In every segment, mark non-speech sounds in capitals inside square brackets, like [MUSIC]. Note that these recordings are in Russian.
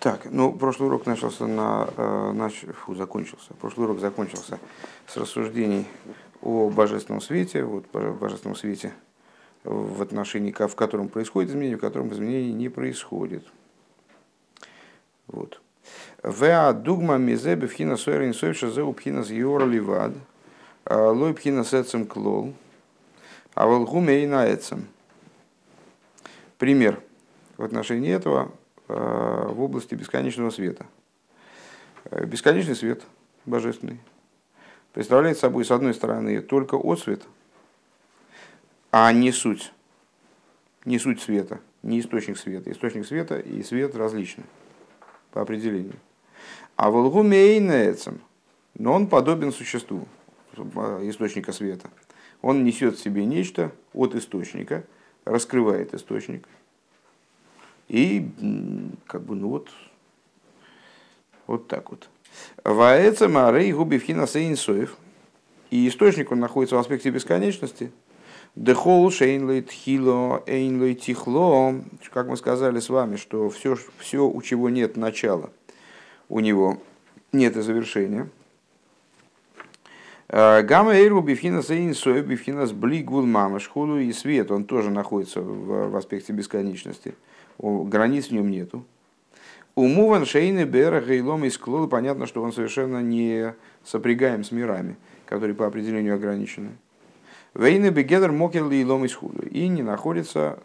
Так, ну, прошлый урок начался на, э, нач, фу, закончился. Прошлый урок закончился с рассуждений о божественном свете, вот божественном свете в отношении, в котором происходит изменение, в котором изменений не происходит. Вот. Веа дугма мизе бифхина сойрин сойвша зе упхина с йора ливад, а лой пхина с эцем клол, а волгуме и на эцем. Пример в отношении этого в области бесконечного света. Э, бесконечный свет божественный представляет собой, с одной стороны, только отсвет, а не суть. Не суть света, не источник света. Источник света и свет различны по определению. А волгумейнецем, но он подобен существу э, источника света. Он несет в себе нечто от источника, раскрывает источник – и как бы, ну вот, вот так вот. Ваэца Марей Губивхина Сейнсоев. И источник, он находится в аспекте бесконечности. Дехол Шейнлей Тхило Эйнлей Тихло. Как мы сказали с вами, что все, все, у чего нет начала, у него нет и завершения. Гамма Эйру Бифхина Сейнсоев Бифхина с Блигвул Мамашхулу и свет, он тоже находится в, в аспекте бесконечности границ в нем нету. Умуван шейны бера гейлом из клол, понятно, что он совершенно не сопрягаем с мирами, которые по определению ограничены. Вейны бегедер мокер лилом из худу и не находится,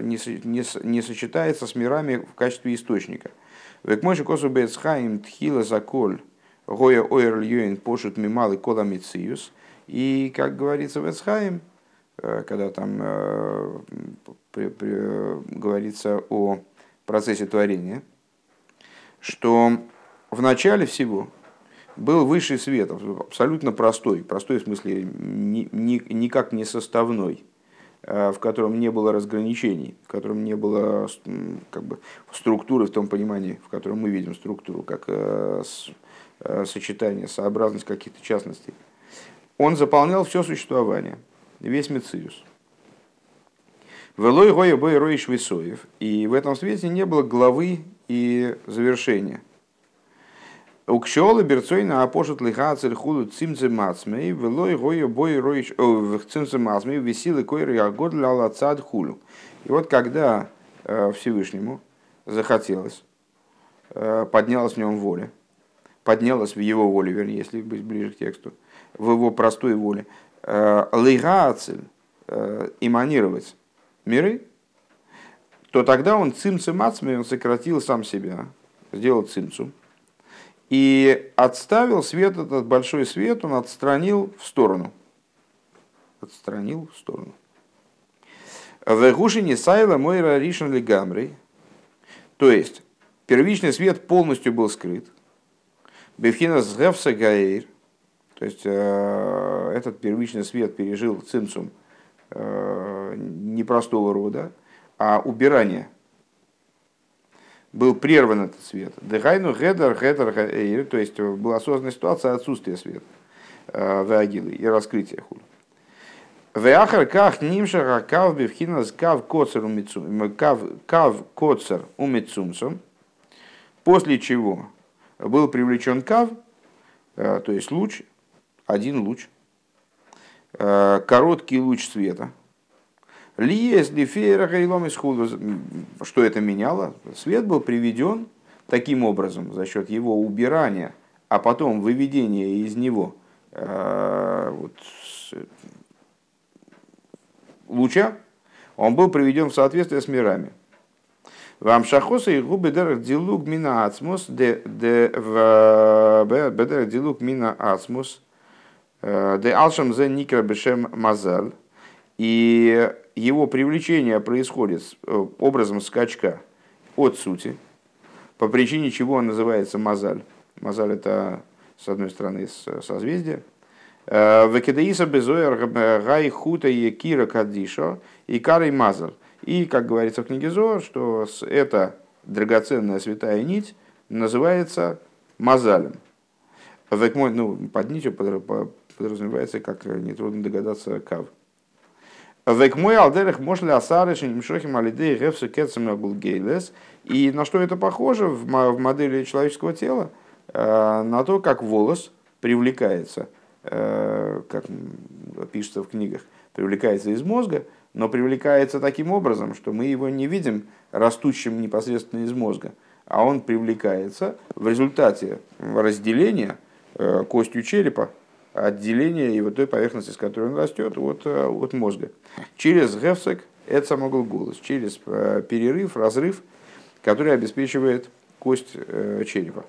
не, не, не сочетается с мирами в качестве источника. Век мой косу бецхаим тхила заколь гоя ойр льюин пошут мималы кола мициюс. И, как говорится в Эцхаим, когда там э, при, при, говорится о процессе творения, что в начале всего был высший свет, абсолютно простой, простой в смысле ни, ни, никак не составной, а, в котором не было разграничений, в котором не было как бы, структуры в том понимании, в котором мы видим структуру, как э, э, сочетание, сообразность каких-то частностей. Он заполнял все существование, весь Мециус. Велой гоя бой роиш висоев. И в этом свете не было главы и завершения. Укшолы берцойна апошет лиха цельхулу цимце мацмей, велой гоя бой роиш в цимце мацмей, висилы койры агод ляла цад хулю. И вот когда э, Всевышнему захотелось, э, поднялась в нем воля, поднялась в его воле, вернее, если быть ближе к тексту, в его простой воле, э, лигацель, эманировать миры, то тогда он цимцем ацми, он сократил сам себя, сделал цимцу, и отставил свет, этот большой свет, он отстранил в сторону. Отстранил в сторону. В Гушине Сайла Мойра Ришен Легамри, то есть первичный свет полностью был скрыт. Бевхина Сгевса Гаэйр, то есть э, этот первичный свет пережил цимцум Э, непростого рода, а убирание. Был прерван этот свет. Дыхайну гедер, гедер, то есть была создана ситуация отсутствия света э, в агилы и раскрытия хула. Веахар ках нимша кав бифхинас кав коцер кав кав коцер умицумсом. После чего был привлечен кав, то есть луч, один луч, Э, короткий луч света. Лиес лифейра гайлом Что это меняло? Свет был приведен таким образом за счет его убирания, а потом выведения из него э, вот, луча, он был приведен в соответствие с мирами. Вам шахоса и губы дерах дилук мина ацмус, де в бедерах дилук мина ацмус, Э, де алшам зе никра бешем мазаль. И его привлечение происходит э, образом скачка от сути, по причине чего он называется мазаль. Мазаль это, с одной стороны, созвездие. Э, Векедаиса безоер гай хута и кира кадиша и карой мазаль. И, как говорится в книге Зоар, что эта драгоценная святая нить называется мазалем. Ну, под нитью подразумевается, как нетрудно догадаться, кав. Век мой алдерах мошли асарыши немшохим алидей гефсы кецем гейлес. И на что это похоже в модели человеческого тела? Э, на то, как волос привлекается, э, как пишется в книгах, привлекается из мозга, но привлекается таким образом, что мы его не видим растущим непосредственно из мозга, а он привлекается в результате разделения э, костью черепа, отделения его той поверхности, с которой он растет, от, от мозга. Через гефсек, это самогл голос, через перерыв, разрыв, который обеспечивает кость черепа.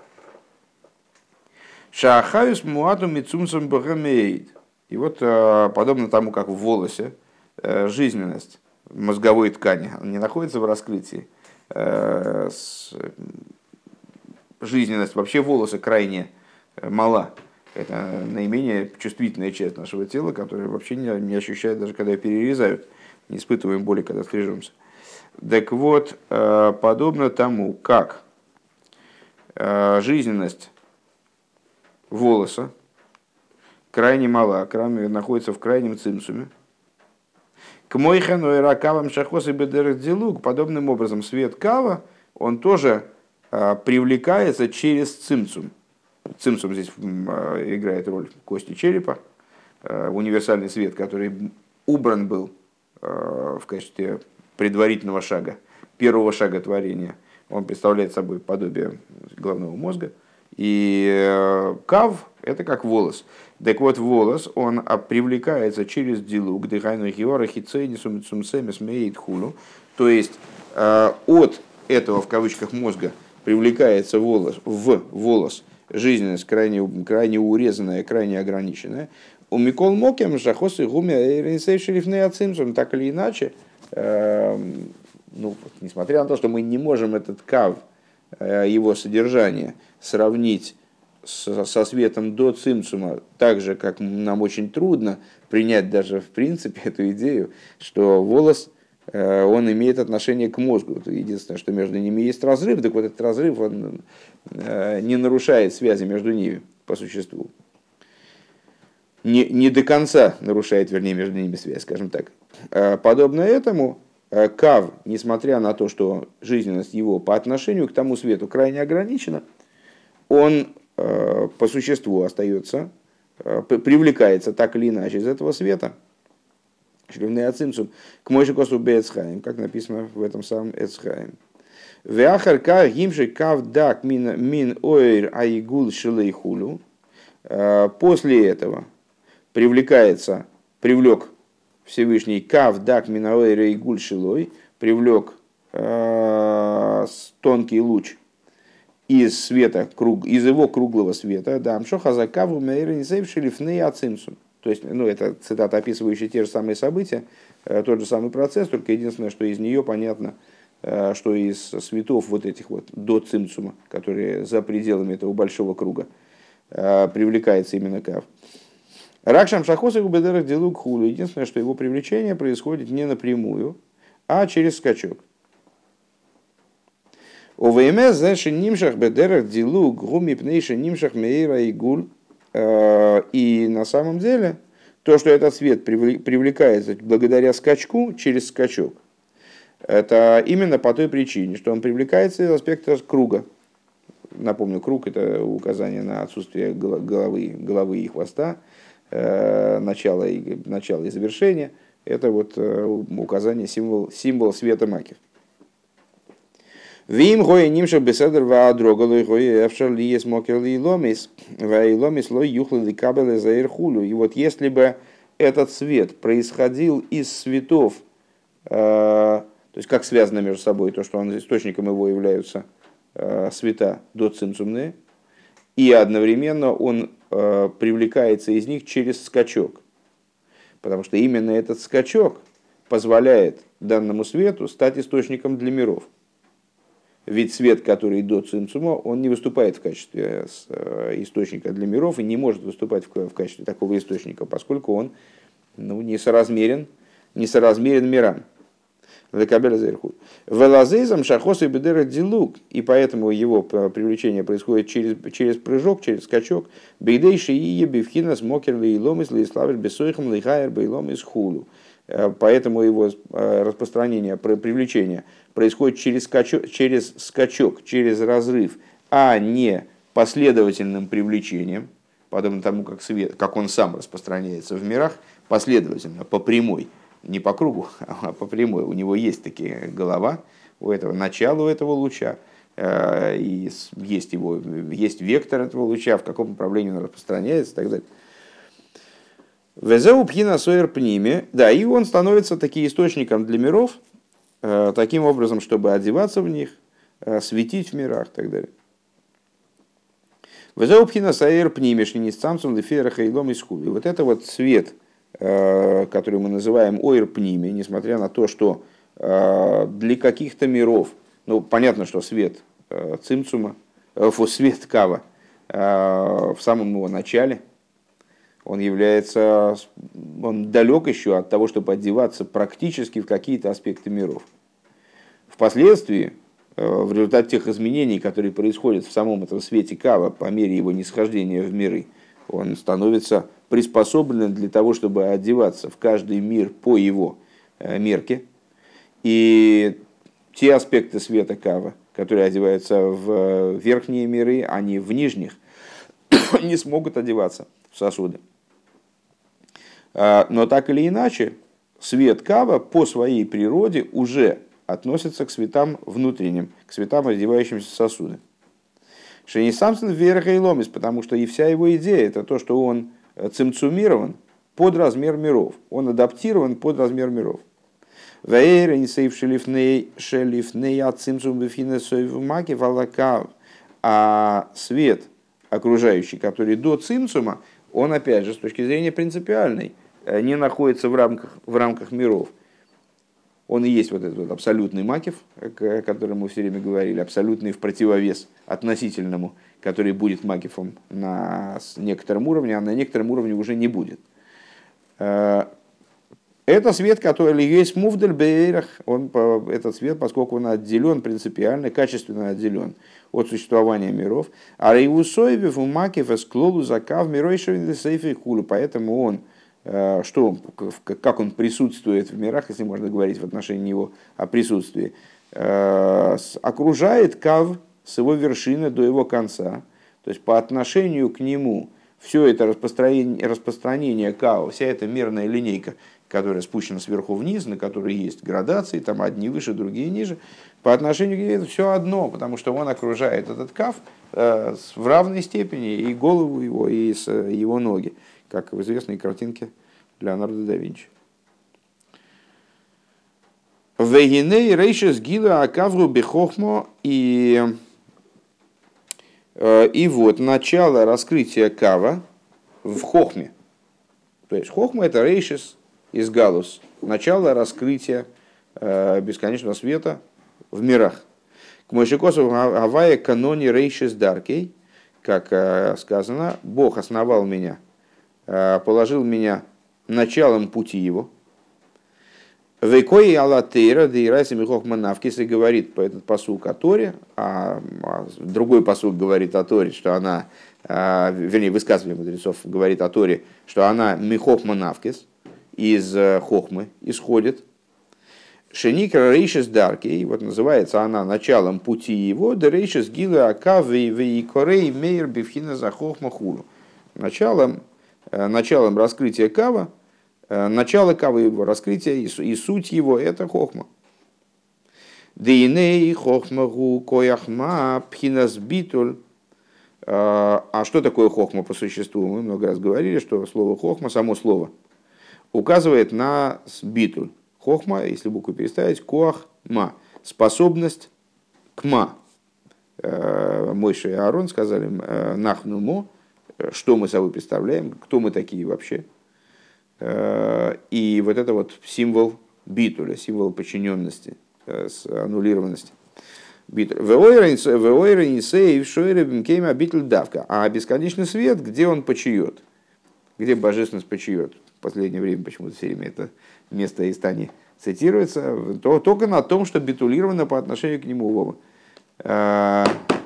Шахаюс муату мицумсом богамеид. И вот, э, подобно тому, как в волосе, э, жизненность мозговой ткани не находится в раскрытии, э, жизненность вообще волоса крайне мала. Это наименее чувствительная часть нашего тела, которая вообще не, не ощущает, даже когда перерезают. Не испытываем боли, когда стрижемся. Так вот, подобно тому, как жизненность волоса крайне мала, крайне, находится в крайнем цимсуме. К мойхану и ракавам шахос и бедерах подобным образом свет кава, он тоже а, привлекается через цимсум. Цимсум здесь а, играет роль кости черепа, а, универсальный свет, который убран был а, в качестве предварительного шага, первого шага творения. Он представляет собой подобие головного мозга – и э, кав – это как волос. Так вот, волос, он привлекается через дилук, дыхайну хиора, хицейнисум, цумсемис, меит хулу. То есть, э, от этого, в кавычках, мозга привлекается волос, в волос, жизненность крайне, крайне урезанная, крайне ограниченная. У Микол Мокем, Шахос и Гуми, так или иначе, э, ну, несмотря на то, что мы не можем этот кав, его содержание – сравнить со, со светом до цимцума, так же, как нам очень трудно принять даже в принципе [LAUGHS] эту идею, что волос, э, он имеет отношение к мозгу. Единственное, что между ними есть разрыв, так вот этот разрыв он э, не нарушает связи между ними по существу. Не, не до конца нарушает, вернее, между ними связь, скажем так. Э, подобно этому, Кав, несмотря на то, что жизненность его по отношению к тому свету крайне ограничена, он э, по существу остается, э, привлекается так или иначе из этого света, шлювный ацимцум, к мойшикосу бецхаем, как написано в этом самом Эцхаем. Веахарка гимши кав дак мин, мин ойр айгул шилейхулю. Э, после этого привлекается, привлек Всевышний кав дак мин ойр айгул шилой, привлек э, тонкий луч из света, круг, из его круглого света, да, амшоха закаву шелифны ацимсум. То есть, ну, это цитата, описывающая те же самые события, э, тот же самый процесс, только единственное, что из нее понятно, э, что из светов вот этих вот до цимцума, которые за пределами этого большого круга, э, привлекается именно кав. Ракшам шахоса губедерах делук хулу. Единственное, что его привлечение происходит не напрямую, а через скачок. ОВМС, знаешь, нимшах бедерах дилу гуми пнейша нимшах мейра и гуль. Э, и на самом деле, то, что этот свет привлекается благодаря скачку через скачок, это именно по той причине, что он привлекается из аспекта круга. Напомню, круг – это указание на отсутствие головы, головы и хвоста, э, начало и, начало и завершения. Это вот э, указание, символ, символ света макив. Вим гоя нимша беседер ва дрогал гоя эфшер ли есть мокер ли ломис, ва и ломис лой юхла ли кабеле за ирхулю. И вот если бы этот свет происходил из светов, э, то есть как связано между собой то, что он источником его являются э, света до цимцумные, и одновременно он э, привлекается из них через скачок. Потому что именно этот скачок позволяет данному свету стать источником для миров. Ведь свет, который до цимцума, он не выступает в качестве э, источника для миров и не может выступать в качестве такого источника, поскольку он ну, несоразмерен, несоразмерен мирам. Велазейзам шахос и бедера дилук, и поэтому его привлечение происходит через, через прыжок, через скачок. Бейдейши и ебивхина смокер лейломис лейславер бесойхам лейхайер бейломис хулу. Поэтому его распространение, привлечение происходит через скачок, через скачок, через разрыв, а не последовательным привлечением, подобно тому, как, свет, как он сам распространяется в мирах, последовательно, по прямой, не по кругу, [LAUGHS] а по прямой. У него есть такие голова, у этого начала у этого луча, э, и есть, его, есть вектор этого луча, в каком направлении он распространяется и так далее. Везеу пхина соер да, и он становится таким источником для миров, э, таким образом, чтобы одеваться в них, э, светить в мирах и так далее. Везеу пхина соер пниме, шинисцамцум лефера хейлом из Вот это вот свет, который мы называем ойр пниме, несмотря на то, что Э, для каких-то миров, ну, понятно, что свет э, цимцума, э, свет кава в самом его начале, он является, он далек еще от того, чтобы одеваться практически в какие-то аспекты миров. Впоследствии, в результате тех изменений, которые происходят в самом этом свете кава по мере его нисхождения в миры, он становится приспособленным для того, чтобы одеваться в каждый мир по его мерке – и те аспекты света кава, которые одеваются в верхние миры, они в нижних [COUGHS] не смогут одеваться в сосуды. А, но так или иначе, свет кава по своей природе уже относится к светам внутренним, к светам, одевающимся в сосуды. Шени Самсон вверх и ломис, потому что и вся его идея это то, что он цимцумирован под размер миров, он адаптирован под размер миров. Валакав. А свет окружающий, который до цимцума, он опять же с точки зрения принципиальной э, не находится в рамках, в рамках миров. Он и есть вот этот вот абсолютный макив, о котором мы все время говорили, абсолютный в противовес относительному, который будет макифом на некотором уровне, а на некотором уровне уже не будет. Э, это свет, который есть мувдель бейрах, он, этот свет, поскольку он отделен принципиально, качественно отделен от существования миров. А рейвусоевев умакев эсклолу закав миройшевин сейфи хулу. Поэтому он, э, что, как он присутствует в мирах, если можно говорить в отношении него о присутствии, э, окружает кав с его вершины до его конца. То есть по отношению к нему все это распространение, распространение кава, вся эта мерная линейка – которая спущена сверху вниз, на которой есть градации, там одни выше, другие ниже, по отношению к ней это все одно, потому что он окружает этот каф э, в равной степени и голову его, и его ноги, как в известной картинке Леонардо да Винчи. Вегиней рейшес гила акавру бехохмо и э, и вот начало раскрытия кава в хохме. То есть хохма это рейшес, из Галус, начало раскрытия э, бесконечного света в мирах. К Мойшикосу Гавайя каноне рейшис даркей, как э, сказано, Бог основал меня, положил меня началом пути его. Векои Аллатейра, да и Райса Михохманавкис, и говорит по этот посук о Торе, а, а другой посук говорит о Торе, что она, вернее, высказывание мудрецов говорит о Торе, что она Михохманавкис, из э, Хохмы исходит. Шеникра Рейшес Дарки, вот называется она началом пути его, да Рейшес Гила Акавы и Корей Мейр Бифхина за Хохма Хулу. Началом, э, началом раскрытия Кава, э, начало Кавы его раскрытия и, суть его это Хохма. Дейней Хохмагу Кояхма Пхинас Битуль. А что такое хохма по существу? Мы много раз говорили, что слово хохма, само слово – указывает на битуль. Хохма, если букву переставить, коах ма. Способность к ма. Э, Мойша и Аарон сказали э, нахну мо, что мы собой представляем, кто мы такие вообще. Э, и вот это вот символ битуля, символ подчиненности, аннулированности. А бесконечный свет, где он почиет? Где божественность почиет? в последнее время почему-то все время это место из Тани цитируется, то только на том, что битулировано по отношению к нему. А, а,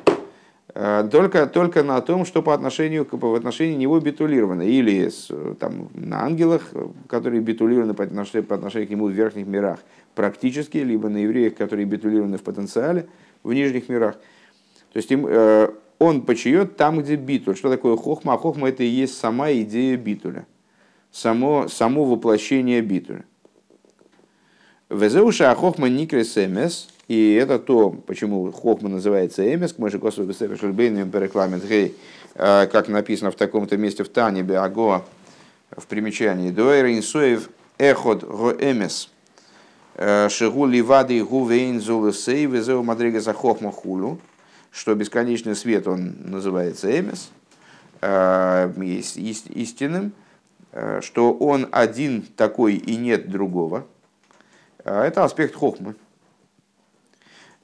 только, только на том, что по отношению, в отношении него битулировано. Или там, на ангелах, которые битулированы по отношению, по отношению к нему в верхних мирах практически, либо на евреях, которые битулированы в потенциале в нижних мирах. То есть им, э, он почает там, где битуль. Что такое хохма? Хохма это и есть сама идея битуля, само, само воплощение битуля. Везеуша хохма никрес эмес, и это то, почему хохма называется эмес, мы же косу бесефешельбейным перекламент гей, э, как написано в таком-то месте в Тане Беаго в примечании. Дуэйр инсуев эход го эмес. Э, Шигу ливады гувейн зулесей везеу мадрига за хохма хулю что бесконечный свет, он называется эмес, э, истинным, э, что он один такой и нет другого. Это аспект хохмы.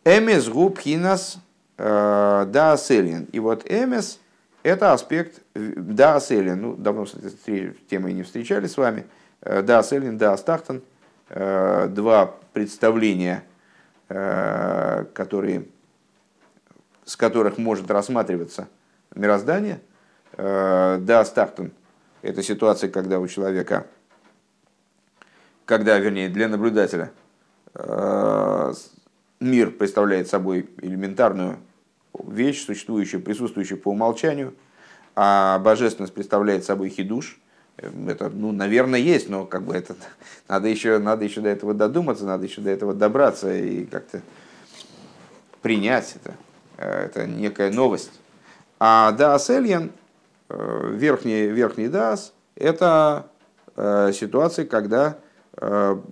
Эмес губ хинас да аселин. И вот эмес – это аспект да аселин. Ну, давно с этой темой не встречались с вами. Да аселин, да астахтан. Два представления, которые с которых может рассматриваться мироздание, э, да, стартун. Это ситуация, когда у человека, когда, вернее, для наблюдателя э, мир представляет собой элементарную вещь, существующую, присутствующую по умолчанию, а божественность представляет собой хидуш. Это, ну, наверное, есть, но как бы это [LAUGHS] надо еще, надо еще до этого додуматься, надо еще до этого добраться и как-то принять это. Э, это некая новость. А Даас Эльян, э, верхний, верхний Даас, это э, ситуация, когда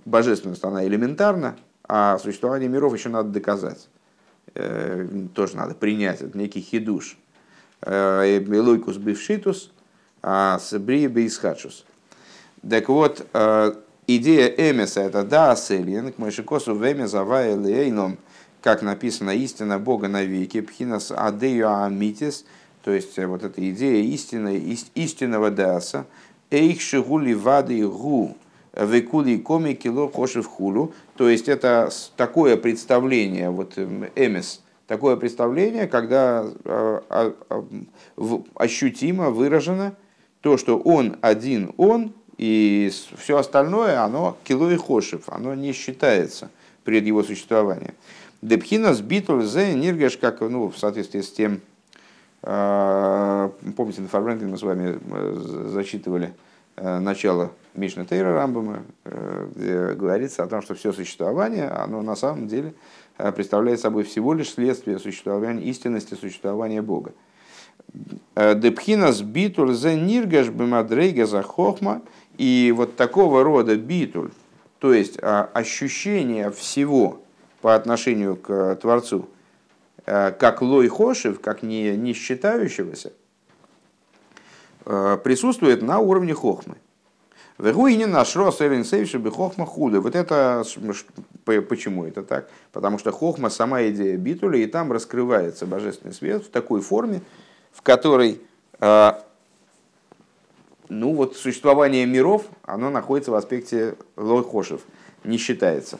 божественность, она элементарна, а существование миров еще надо доказать. Тоже надо принять, это некий хидуш. Лойкус бившитус, а сбрия бейсхачус. Так вот, идея Эмеса это да, Селин, к Мойшикосу Веме Завая Лейном, как написано, истина Бога навеки, пхинас адею амитис, то есть э, вот эта идея истины, истинного даса, эйх шигули вады гу, векули коми кило хошев хулу, то есть это такое представление, вот эм, эмес, такое представление, когда а, а, а, ощутимо выражено то, что он один он, и все остальное, оно кило и хошев, оно не считается пред его существованием. Депхинас битуль зе ниргеш, как ну, в соответствии с тем, помните, на Фарбренке мы с вами э, зачитывали э, начало Мишны Тейра Рамбама, э, где говорится о том, что все существование, оно на самом деле представляет собой всего лишь следствие существования, истинности существования Бога. Депхинас битуль зе ниргеш бимадрейга за хохма, и вот такого рода битуль, то есть а, ощущение всего, по отношению к Творцу, э, как лой хошев, как не, не считающегося, э, присутствует на уровне хохмы. Вегуинин наш рос бы хохма худо. Вот это почему это так? Потому что хохма сама идея битуля, и там раскрывается божественный свет в такой форме, в которой э, ну вот существование миров, оно находится в аспекте лой хошев, не считается.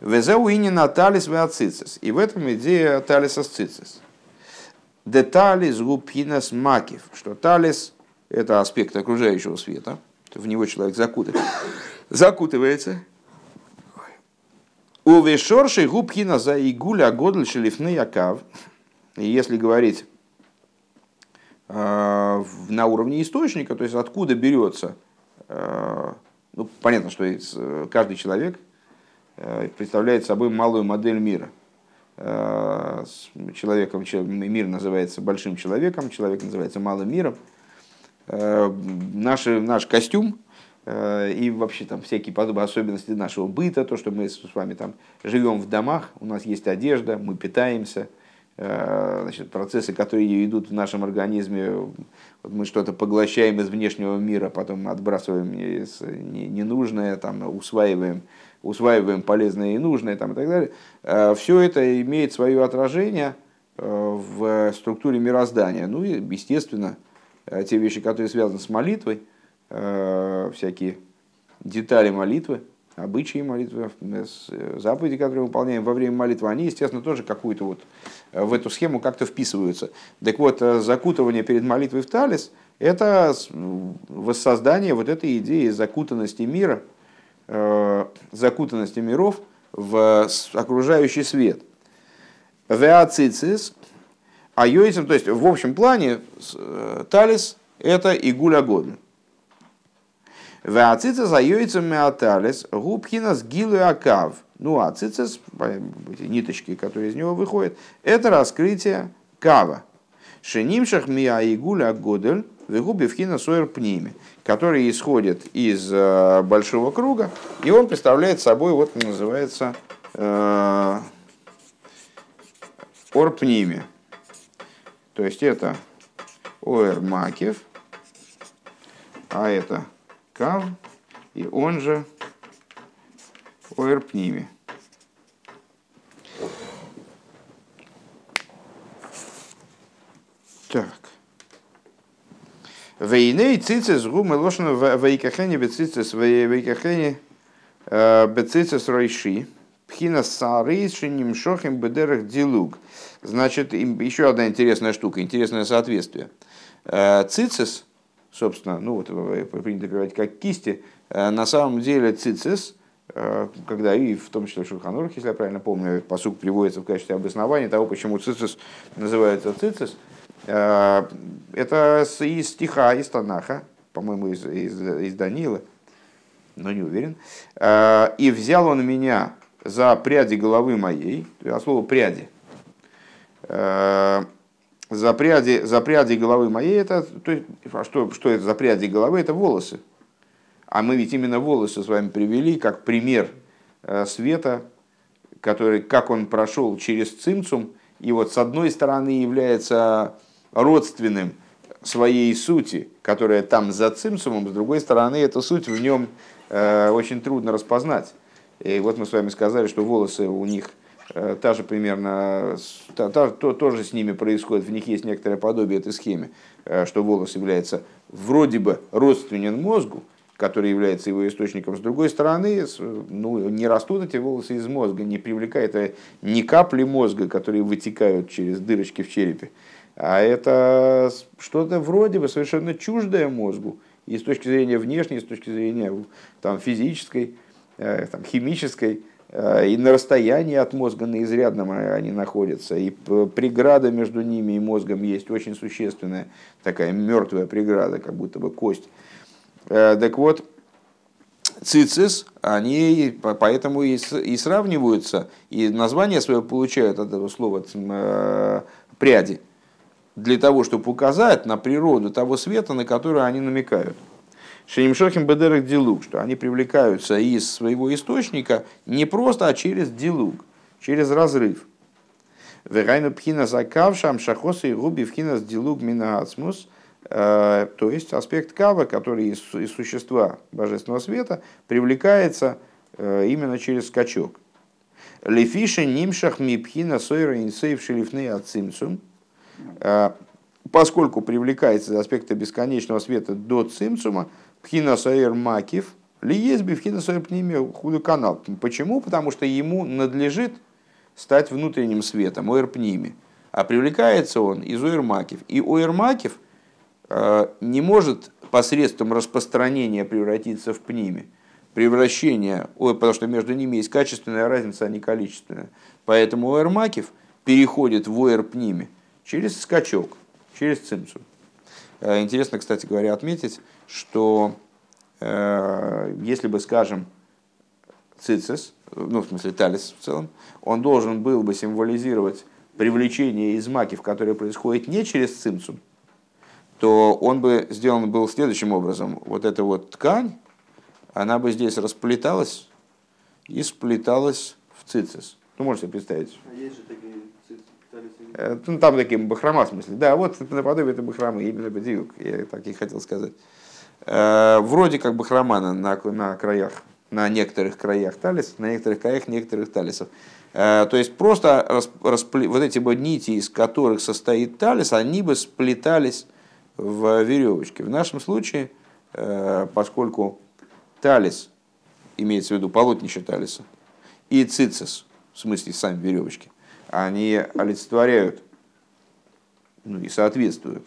Везеуинина талис веацицис. И в этом идея талиса цицис. Деталис губхинас макив, что талис – это аспект окружающего света, в него человек закутывается. закутывается. У вешорши губхина за игуля годль шелифны якав. Если говорить э, на уровне источника, то есть откуда берется, э, ну, понятно, что э, каждый человек Э, представляет собой малую модель мира. Э, человеком, мир называется большим человеком, человек называется малым миром. Э, наш, наш костюм и вообще там всякие подобные особенности нашего быта, то, что мы с вами там живем в домах, у нас есть одежда, мы питаемся, значит, процессы, которые идут в нашем организме, вот мы что-то поглощаем из внешнего мира, потом отбрасываем ненужное, там, усваиваем усваиваем полезное и нужное там, и так далее, э, все это имеет свое отражение э, в структуре мироздания. Ну и, естественно, э, те вещи, которые связаны с молитвой, всякие детали молитвы, обычаи молитвы, заповеди, которые мы выполняем во время молитвы, они, естественно, тоже какую-то вот в эту схему как-то вписываются. Так вот, закутывание перед молитвой в талис – это воссоздание вот этой идеи закутанности мира, закутанности миров в окружающий свет. Веацицис, а йойцем, то есть в общем плане талис – это игуля годн. Веацицис айойцем меаталис губхинас гилу акав. Ну а цицис, ниточки, которые из него выходят, это раскрытие кава. Шенимшах миа игуля годель вегуби вхина сойер пними, который исходит из э, большого круга, и он представляет собой, вот называется, э, орпними. То есть это оэр макев, а это Кав, и он же Оэрпними. Так. Вейней цицис гумы лошно вейкахене бецицис вейкахене э, бецицис ройши. Пхина сары шиним шохим бедерах дилуг. Значит, еще одна интересная штука, интересное соответствие. Э, цицис собственно, ну вот принято говорить как кисти, э, на самом деле цицис, э, когда и в том числе в если я правильно помню, посук приводится в качестве обоснования того, почему цицис называется цицис, э, это из стиха, из Танаха, по-моему, из, из, из Данила, но не уверен. «И взял он меня за пряди головы моей», а слово «пряди», за пряди, за пряди головы моей, это, то есть, а что, что это за пряди головы? Это волосы. А мы ведь именно волосы с вами привели как пример э, света, который, как он прошел через цимцум, и вот с одной стороны является родственным своей сути, которая там за цимцумом, с другой стороны, эта суть в нем э, очень трудно распознать. И вот мы с вами сказали, что волосы у них – Э, та же примерно, та, та, то, тоже с ними происходит, в них есть некоторое подобие этой схеме, э, что волос является вроде бы родственен мозгу, который является его источником. С другой стороны, ну, не растут эти волосы из мозга, не привлекает это ни капли мозга, которые вытекают через дырочки в черепе, а это что-то вроде бы совершенно чуждое мозгу, и с точки зрения внешней, и с точки зрения там, физической, э, там, химической, Э, и на расстоянии от мозга на изрядном они находятся, и преграда между ними и мозгом есть очень существенная, такая мертвая преграда, как будто бы кость. Э, так вот, цицис, они поэтому и сравниваются, и название свое получают от этого слова пряди, для того, чтобы указать на природу того света, на который они намекают. Шенимшохим бедерах дилуг, что они привлекаются из своего источника не просто, а через дилуг, через разрыв. Верайну пхина закавшам шахоса и губи пхина с дилуг минаацмус, э, то есть аспект кава, который из, из существа божественного света привлекается э, именно через скачок. Лефиша нимшах мипхина сойра инсейв шелифны ацимцум, э, поскольку привлекается из аспекта бесконечного света до цимцума, Пхина Саэр Макив, ли есть Бифхина Саэр Пниме худу канал. Почему? Потому что ему надлежит стать внутренним светом, Оэр Пниме. А привлекается он из Оэр Макив. И Оэр Макив э, не может посредством распространения превратиться в Пниме. Превращение, потому что между ними есть качественная разница, а не количественная. Поэтому Оэр Макив переходит в Оэр Пниме через скачок, через цимцу. Э, интересно, кстати говоря, отметить, что э, если бы, скажем, цицис, ну, в смысле талис в целом, он должен был бы символизировать привлечение из макив, которое происходит не через цимцум, то он бы сделан был следующим образом. Вот эта вот ткань, она бы здесь расплеталась и сплеталась в цицис. Ну, можете представить. А есть же такие ну, там такие бахрома, в смысле. Да, вот наподобие это бахромы, именно бедиюк, я так и хотел сказать. Э, вроде как бахрома на, на, на краях, на некоторых краях талис, на некоторых краях некоторых талисов. Э, то есть просто распле... вот эти бы нити, из которых состоит талис, они бы сплетались в веревочке. В нашем случае, поскольку талис имеется в виду полотнище талиса, и цицис, в смысле сами веревочки, они олицетворяют ну, и соответствуют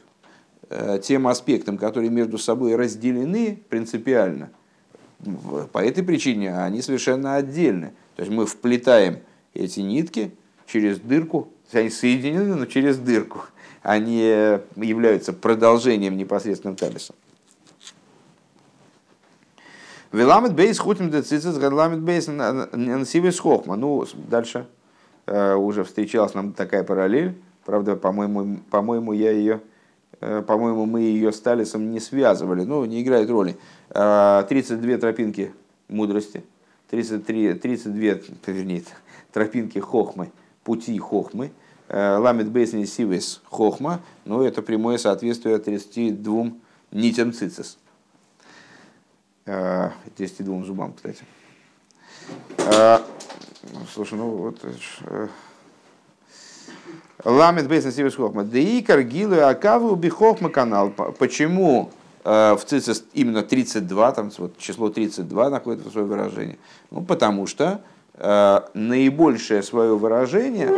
э, тем аспектам, которые между собой разделены принципиально, по этой причине они совершенно отдельны. То есть мы вплетаем эти нитки через дырку, они соединены, но через дырку. Они являются продолжением непосредственно талиса. Веламет бейс хутим децицис, гадламет бейс нансивис хохма. Ну, дальше уже встречалась нам такая параллель. Правда, по-моему, по-моему, я ее, э, по-моему, мы ее с Талисом не связывали. Ну, не играет роли. 32 э, тропинки мудрости, 33, 32, вернее, тропинки хохмы, пути хохмы, ламет бейсни сивис хохма, ну, это прямое соответствие 32 нитям цицис. 32 зубам, кстати. А, слушай, ну вот... Э, Ламет бейсен сивис хохма. Деикар гилу акаву бихохма канал. Почему э, в цицис именно 32, там вот число 32 находится свое выражение? Ну, потому что э, наибольшее свое выражение,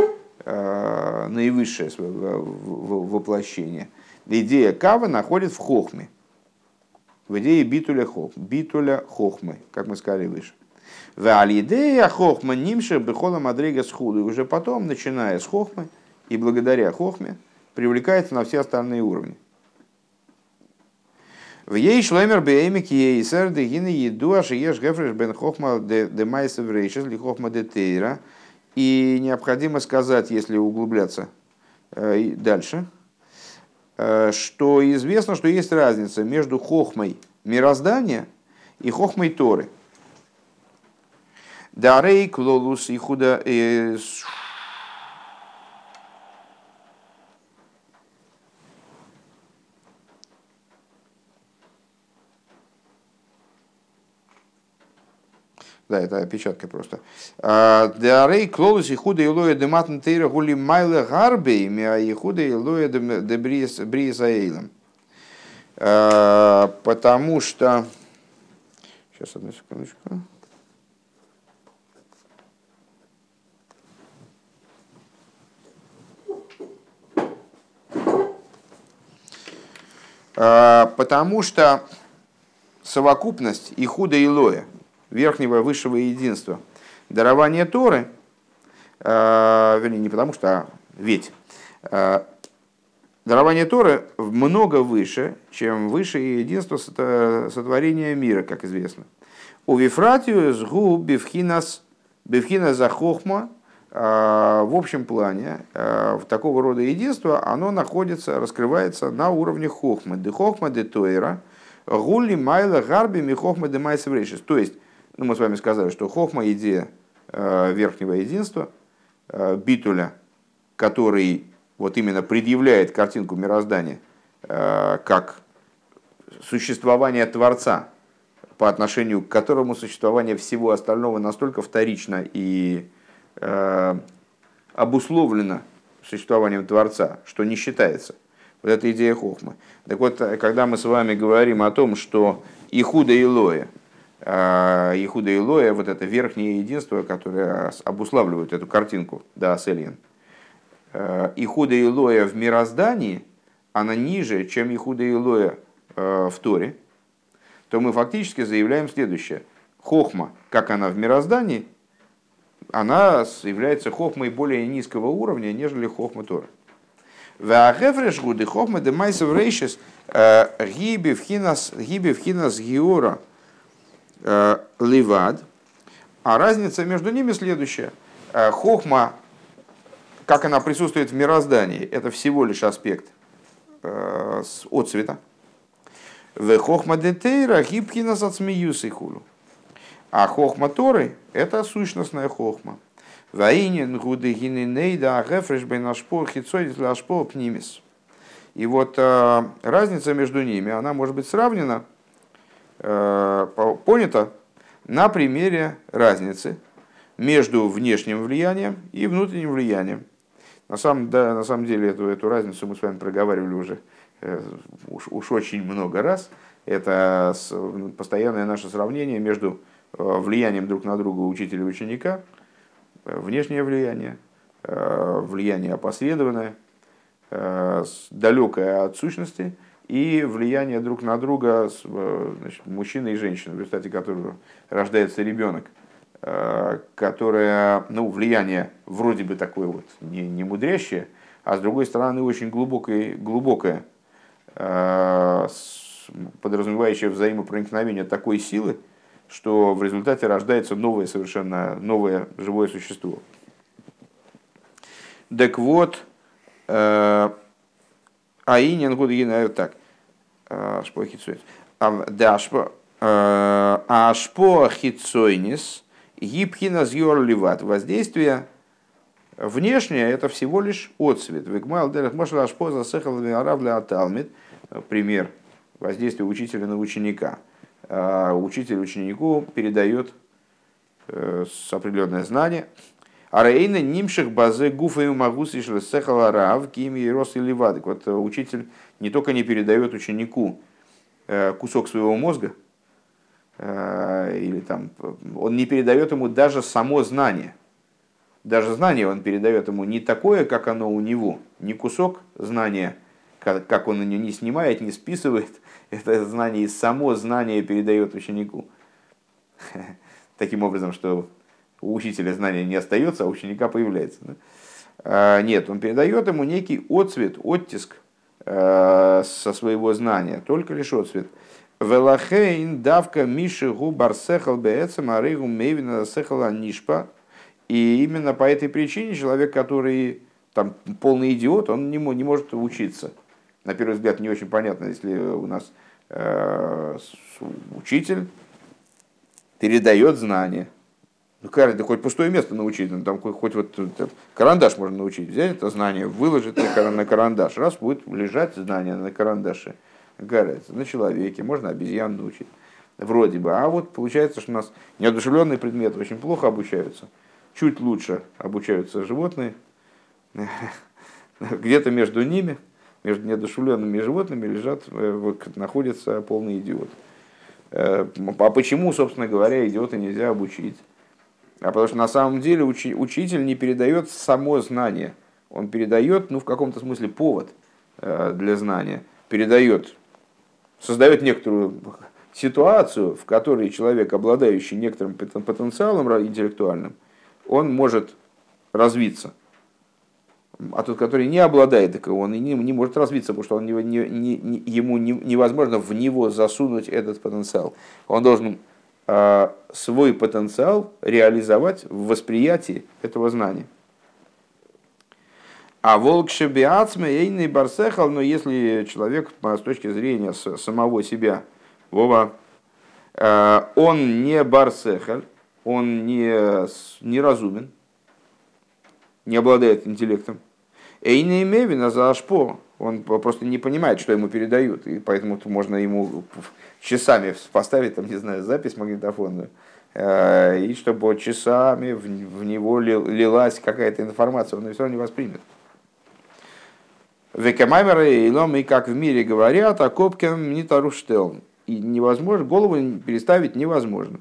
э, наивысшее свое воплощение, идея кава находит в хохме в идее битуля хохмы, как мы сказали выше. В алидея хохма нимши бехола мадрига схуду. И уже потом, начиная с хохмы и благодаря хохме, привлекается на все остальные уровни. В ей шлемер беймик ейсер дегины еду аш еш гефреш бен хохма де майсев рейшес ли хохма де тейра. И необходимо сказать, если углубляться э, дальше, Э, что известно, что есть разница между хохмой мироздания и хохмой Торы. Дарей, клолус и худа... Э, Да, это опечатка просто. А, Деарей клолус и худа илоя дематн тейра гули майла гарбей миа и худа илоя де бриес аэйлом. А, потому что... Сейчас, одну секундочку. Потому что совокупность и худа и лоя – верхнего высшего единства. Дарование Торы, э, вернее, не потому что, а ведь, э, дарование Торы много выше, чем высшее единство сотворения мира, как известно. У Вифратию сгу бифхинас бифхина захохма э, в общем плане в такого рода единство оно находится, раскрывается на уровне хохмы. Де хохма де тойра, гули майла гарби ми хохма де майсеврейшис. То есть ну, мы с вами сказали, что хохма – идея э, верхнего единства, битуля, который вот именно предъявляет картинку мироздания как существование Творца, по отношению к которому существование всего остального настолько вторично и обусловлено существованием Творца, что не считается. Вот эта идея хохмы. Так вот, когда мы с вами говорим о том, что Ихуда и Лоя – а, Ихуда и Лоя, вот это верхнее единство, которое обуславливает эту картинку, да, Селин. Ихуда и Лоя в мироздании, она ниже, чем Ихуда и Лоя в Торе, то мы фактически заявляем следующее. Хохма, как она в мироздании, она является хохмой более низкого уровня, нежели хохма Тора. Ваахефреш гуды хохма де майсов рейшес гиби в хинас гиора – Э, ливад. А разница между ними следующая. Э, хохма, как она присутствует в мироздании, это всего лишь аспект э, отцвета. В хохма детейра гибкина сацмиюс хулу. А хохма Торы – это сущностная хохма. Ваинин гуды гининейда агефреш бен ашпор хитсойдит ашпор пнимис. И вот разница между ними, она может быть сравнена – Э, понято на примере разницы между внешним влиянием и внутренним влиянием. На самом, да, на самом деле эту, эту разницу мы с вами проговаривали уже э, уж, уж очень много раз. Это постоянное наше сравнение между влиянием друг на друга учителя и ученика, внешнее влияние, влияние опосредованное, далекое от сущности и влияние друг на друга значит, мужчины и женщины, в результате которого рождается ребенок – Э, которое, ну, влияние вроде бы такое вот не, не мудрящее, а с другой стороны очень глубокое, глубокое э, подразумевающее взаимопроникновение такой силы, что в результате рождается новое совершенно новое живое существо. Так вот, э, Аинин Гудгина, так, Ашпо Да, Ашпо Хитсойнис, Гибхина зьор ливат. Воздействие внешнее это всего лишь отцвет. Вегмал дерах машла ашпоза сехал для аталмит. Пример воздействия учителя на ученика. А, учитель ученику передает э, определенное знание. А рейна нимших базы гуфа и магус и сехала рав кими и рос или вадик. Вот э, учитель не только не передает ученику э, кусок своего мозга, или там, он не передает ему даже само знание. Даже знание он передает ему не такое, как оно у него, не кусок знания, как он не снимает, не списывает, это знание, само знание передает ученику. [LAUGHS] Таким образом, что у учителя знания не остается, а у ученика появляется. Да? А, нет, он передает ему некий отцвет, оттиск э, со своего знания, только лишь отцвет. Велахейн давка миши губар сехал беэцем арейгу мейвина сехала нишпа. И именно по этой причине человек, который там полный идиот, он не, не может учиться. На первый взгляд не очень понятно, если у нас э, учитель передает знания. Ну, как да хоть пустое место научить, ну, там хоть, вот этот, карандаш можно научить. Взять это знание, выложить на, карандаш. Раз будет лежать знание на карандаше гарается на человеке, можно обезьян научить. Вроде бы. А вот получается, что у нас неодушевленные предметы очень плохо обучаются. Чуть лучше обучаются животные. [LAUGHS] Где-то между ними, между неодушевленными животными лежат, э, находится полный идиот. Э, а почему, собственно говоря, идиота нельзя обучить? А потому что на самом деле учи, учитель не передает само знание. Он передает, ну, в каком-то смысле, повод э, для знания. Передает создает некоторую ситуацию, в которой человек, обладающий некоторым потенциалом интеллектуальным, он может развиться. А тот, который не обладает таковым, он не, не может развиться, потому что он не, не, не, ему не, невозможно в него засунуть этот потенциал. Он должен э, свой потенциал реализовать в восприятии этого знания. А волк шебиацме эйный барсехал, но если человек с точки зрения самого себя, Вова, э, он не барсехаль, он не, не разумен, не обладает интеллектом. Эйный мевина за ашпо, он просто не понимает, что ему передают, и поэтому можно ему часами поставить, там, не знаю, запись магнитофонную, э, и чтобы часами в него лилась какая-то информация, он ее все равно не воспримет. Векамаймеры и лом, и как в мире говорят, а копкем не таруштел. И невозможно, голову переставить невозможно.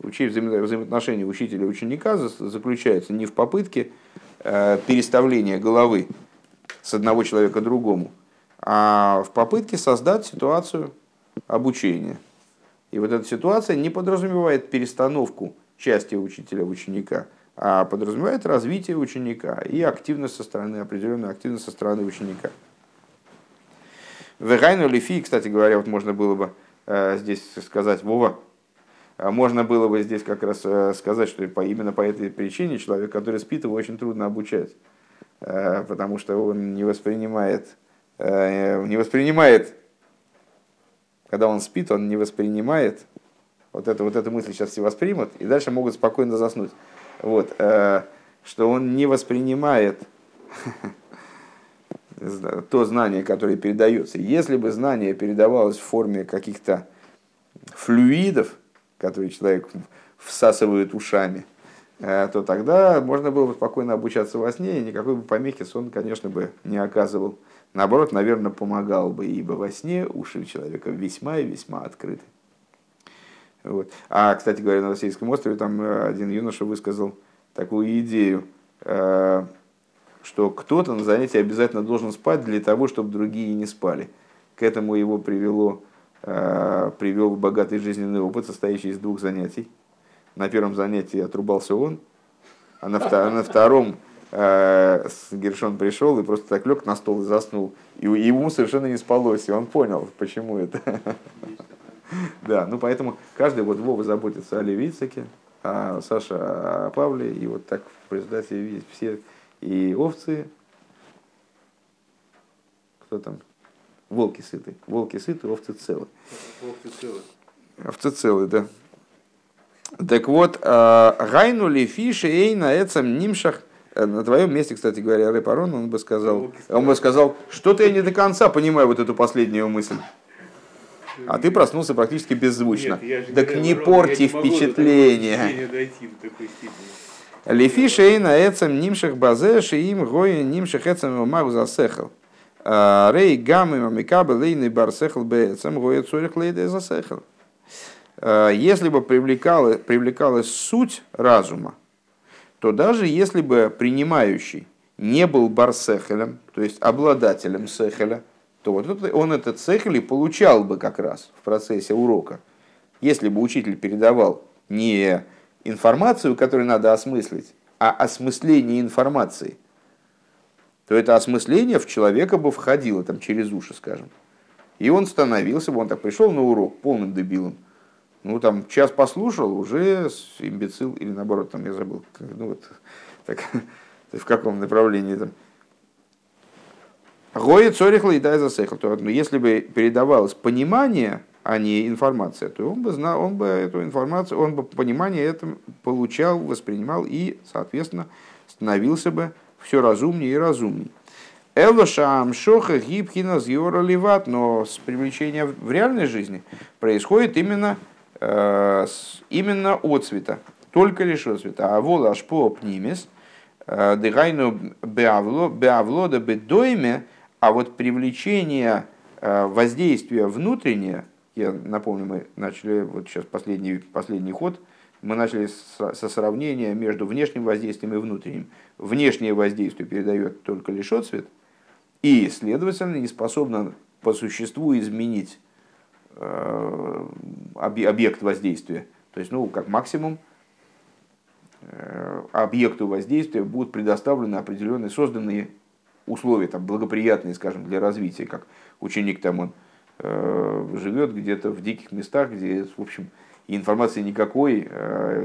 Учить взаимо взаимоотношения учителя и ученика заключается не в попытке переставления головы с одного человека к другому, а в попытке создать ситуацию обучения. И вот эта ситуация не подразумевает перестановку части учителя ученика – а подразумевает развитие ученика и активность со стороны, определенную активность со стороны ученика. Вегайну лифи, кстати говоря, вот можно было бы э, здесь сказать, Вова, можно было бы здесь как раз э, сказать, что именно по этой причине человек, который спит, его очень трудно обучать, э, потому что он не воспринимает, не воспринимает, когда он спит, он не воспринимает, вот это вот эта мысль сейчас все воспримут, и дальше могут спокойно заснуть. Вот, э, что он не воспринимает [LAUGHS] то знание, которое передается. Если бы знание передавалось в форме каких-то флюидов, которые человек всасывает ушами, э, то тогда можно было бы спокойно обучаться во сне, и никакой бы помехи сон, конечно, бы не оказывал. Наоборот, наверное, помогал бы, ибо во сне уши человека весьма и весьма открыты. Вот. А, кстати говоря, на Российском острове там один юноша высказал такую идею, что кто-то на занятии обязательно должен спать для того, чтобы другие не спали. К этому его привело, привел богатый жизненный опыт, состоящий из двух занятий. На первом занятии отрубался он, а на, втор- на втором э, Гершон пришел и просто так лег на стол и заснул. И ему совершенно не спалось, и он понял, почему это. [LAUGHS] Да, ну поэтому каждый вот Вова заботится о Левицаке, а Саша о Павле, и вот так в результате видеть все и овцы, кто там, волки сыты, волки сыты, овцы целы. Овцы целы. Овцы целы, да. Так вот, Гайнули фиши эй на этом нимшах э, на твоем месте, кстати говоря, Репарон, он бы сказал, он бы сказал, что-то я не до конца понимаю вот эту последнюю мысль. А ты проснулся практически беззвучно. Нет, так не порти не впечатление. Лифи шейна эцем нимших базе шиим гоя нимших эцем магу засехал. Рей гамы мамикабы лейный барсехал бэцем гоя цорих лейда засехал. Э, если бы привлекала, привлекалась суть разума, то даже если бы принимающий не был барсехелем, то есть обладателем сехеля, то вот он этот сехель и получал бы как раз в процессе урока. Если бы учитель передавал не информацию, которую надо осмыслить, а осмысление информации, то это осмысление в человека бы входило там, через уши, скажем. И он становился бы, он так пришел на урок полным дебилом – ну, там, час послушал, уже имбецил, или наоборот, там, я забыл, ну, вот, [LAUGHS] так, в каком направлении там. Гоя цорихла и дай засехал. То, ну, если бы передавалось понимание, а не информация, то он бы знал, он бы эту информацию, он бы понимание это получал, воспринимал и, соответственно, становился бы все разумнее и разумнее. Элошам шоха гибхина зьора ливат, но с привлечением в реальной жизни происходит именно Э, именно от цвета, только лишь от цвета. А вола шпо пнимес, э, дыгайну беавло да бедойме, а вот привлечение э, воздействия внутреннее, я напомню, мы начали, вот сейчас последний, последний ход, мы начали со сравнения между внешним воздействием и внутренним. Внешнее воздействие передает только лишь отцвет, и, следовательно, не способно по существу изменить Э, объект воздействия. То есть, ну, как максимум, э, объекту воздействия будут предоставлены определенные созданные условия, там, благоприятные, скажем, для развития, как ученик там он э, живет где-то в диких местах, где, в общем, информации никакой,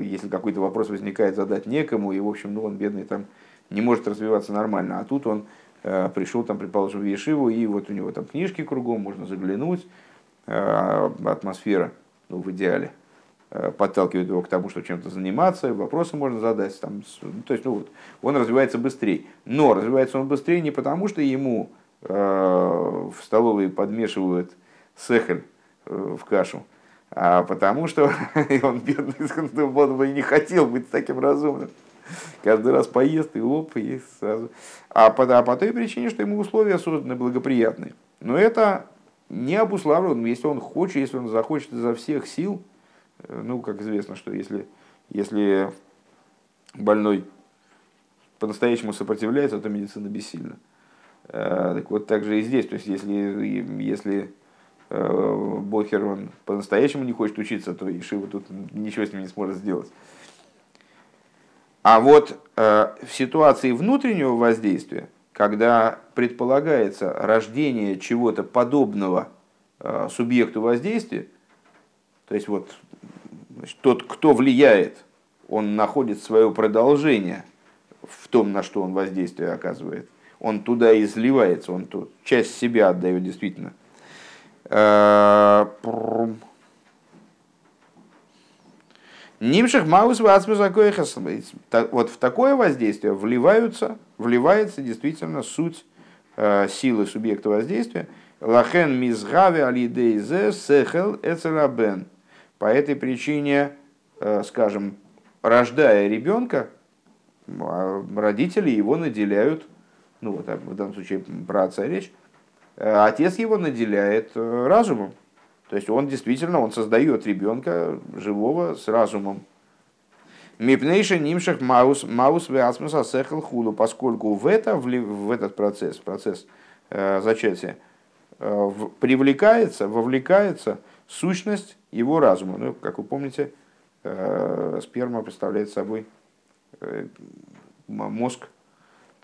если какой-то вопрос возникает, задать некому, и, в общем, ну, он бедный там не может развиваться нормально. А тут он пришел, там, предположим, в Ешиву, и вот у него там книжки кругом, можно заглянуть, Э, атмосфера, ну, в идеале, э, подталкивает его к тому, что чем-то заниматься, вопросы можно задать. Там, ну, то есть ну, вот, он развивается быстрее. Но развивается он быстрее не потому, что ему э, в столовой подмешивают сехель э, в кашу, потому что [LAUGHS] он бедный, он бы не хотел быть таким разумным. Каждый раз поест и оп, и сразу. А по, а по той причине, что ему условия созданы благоприятные. Но это не обуславливан, если он хочет, если он захочет изо всех сил, э, ну, как известно, что если, если больной по-настоящему сопротивляется, то медицина бессильна. Э, так вот, так же и здесь. То есть, если, если Бохер он по-настоящему не хочет учиться, то Ишива тут ничего с ним не сможет сделать. А вот в ситуации внутреннего воздействия, когда предполагается рождение чего-то подобного э, субъекту воздействия, то есть вот значит, тот, кто влияет, он находит свое продолжение в том, на что он воздействие оказывает. Он туда изливается, он тут часть себя отдает действительно. Э, Нимших маус Вот в такое воздействие вливаются, вливается действительно суть э, силы субъекта воздействия. Лахен мизгави алидейзе сехел эцелабен. По этой причине, э, скажем, рождая ребенка, а родители его наделяют, ну вот в данном случае про отца речь, отец его наделяет разумом. То есть он действительно он создает ребенка живого с разумом. Мипнейша нимшах маус маус веасмус асехал хулу, поскольку в, это, в этот процесс, процесс э, зачатия, э, привлекается, вовлекается сущность его разума. Ну, как вы помните, э, сперма представляет собой э, мозг,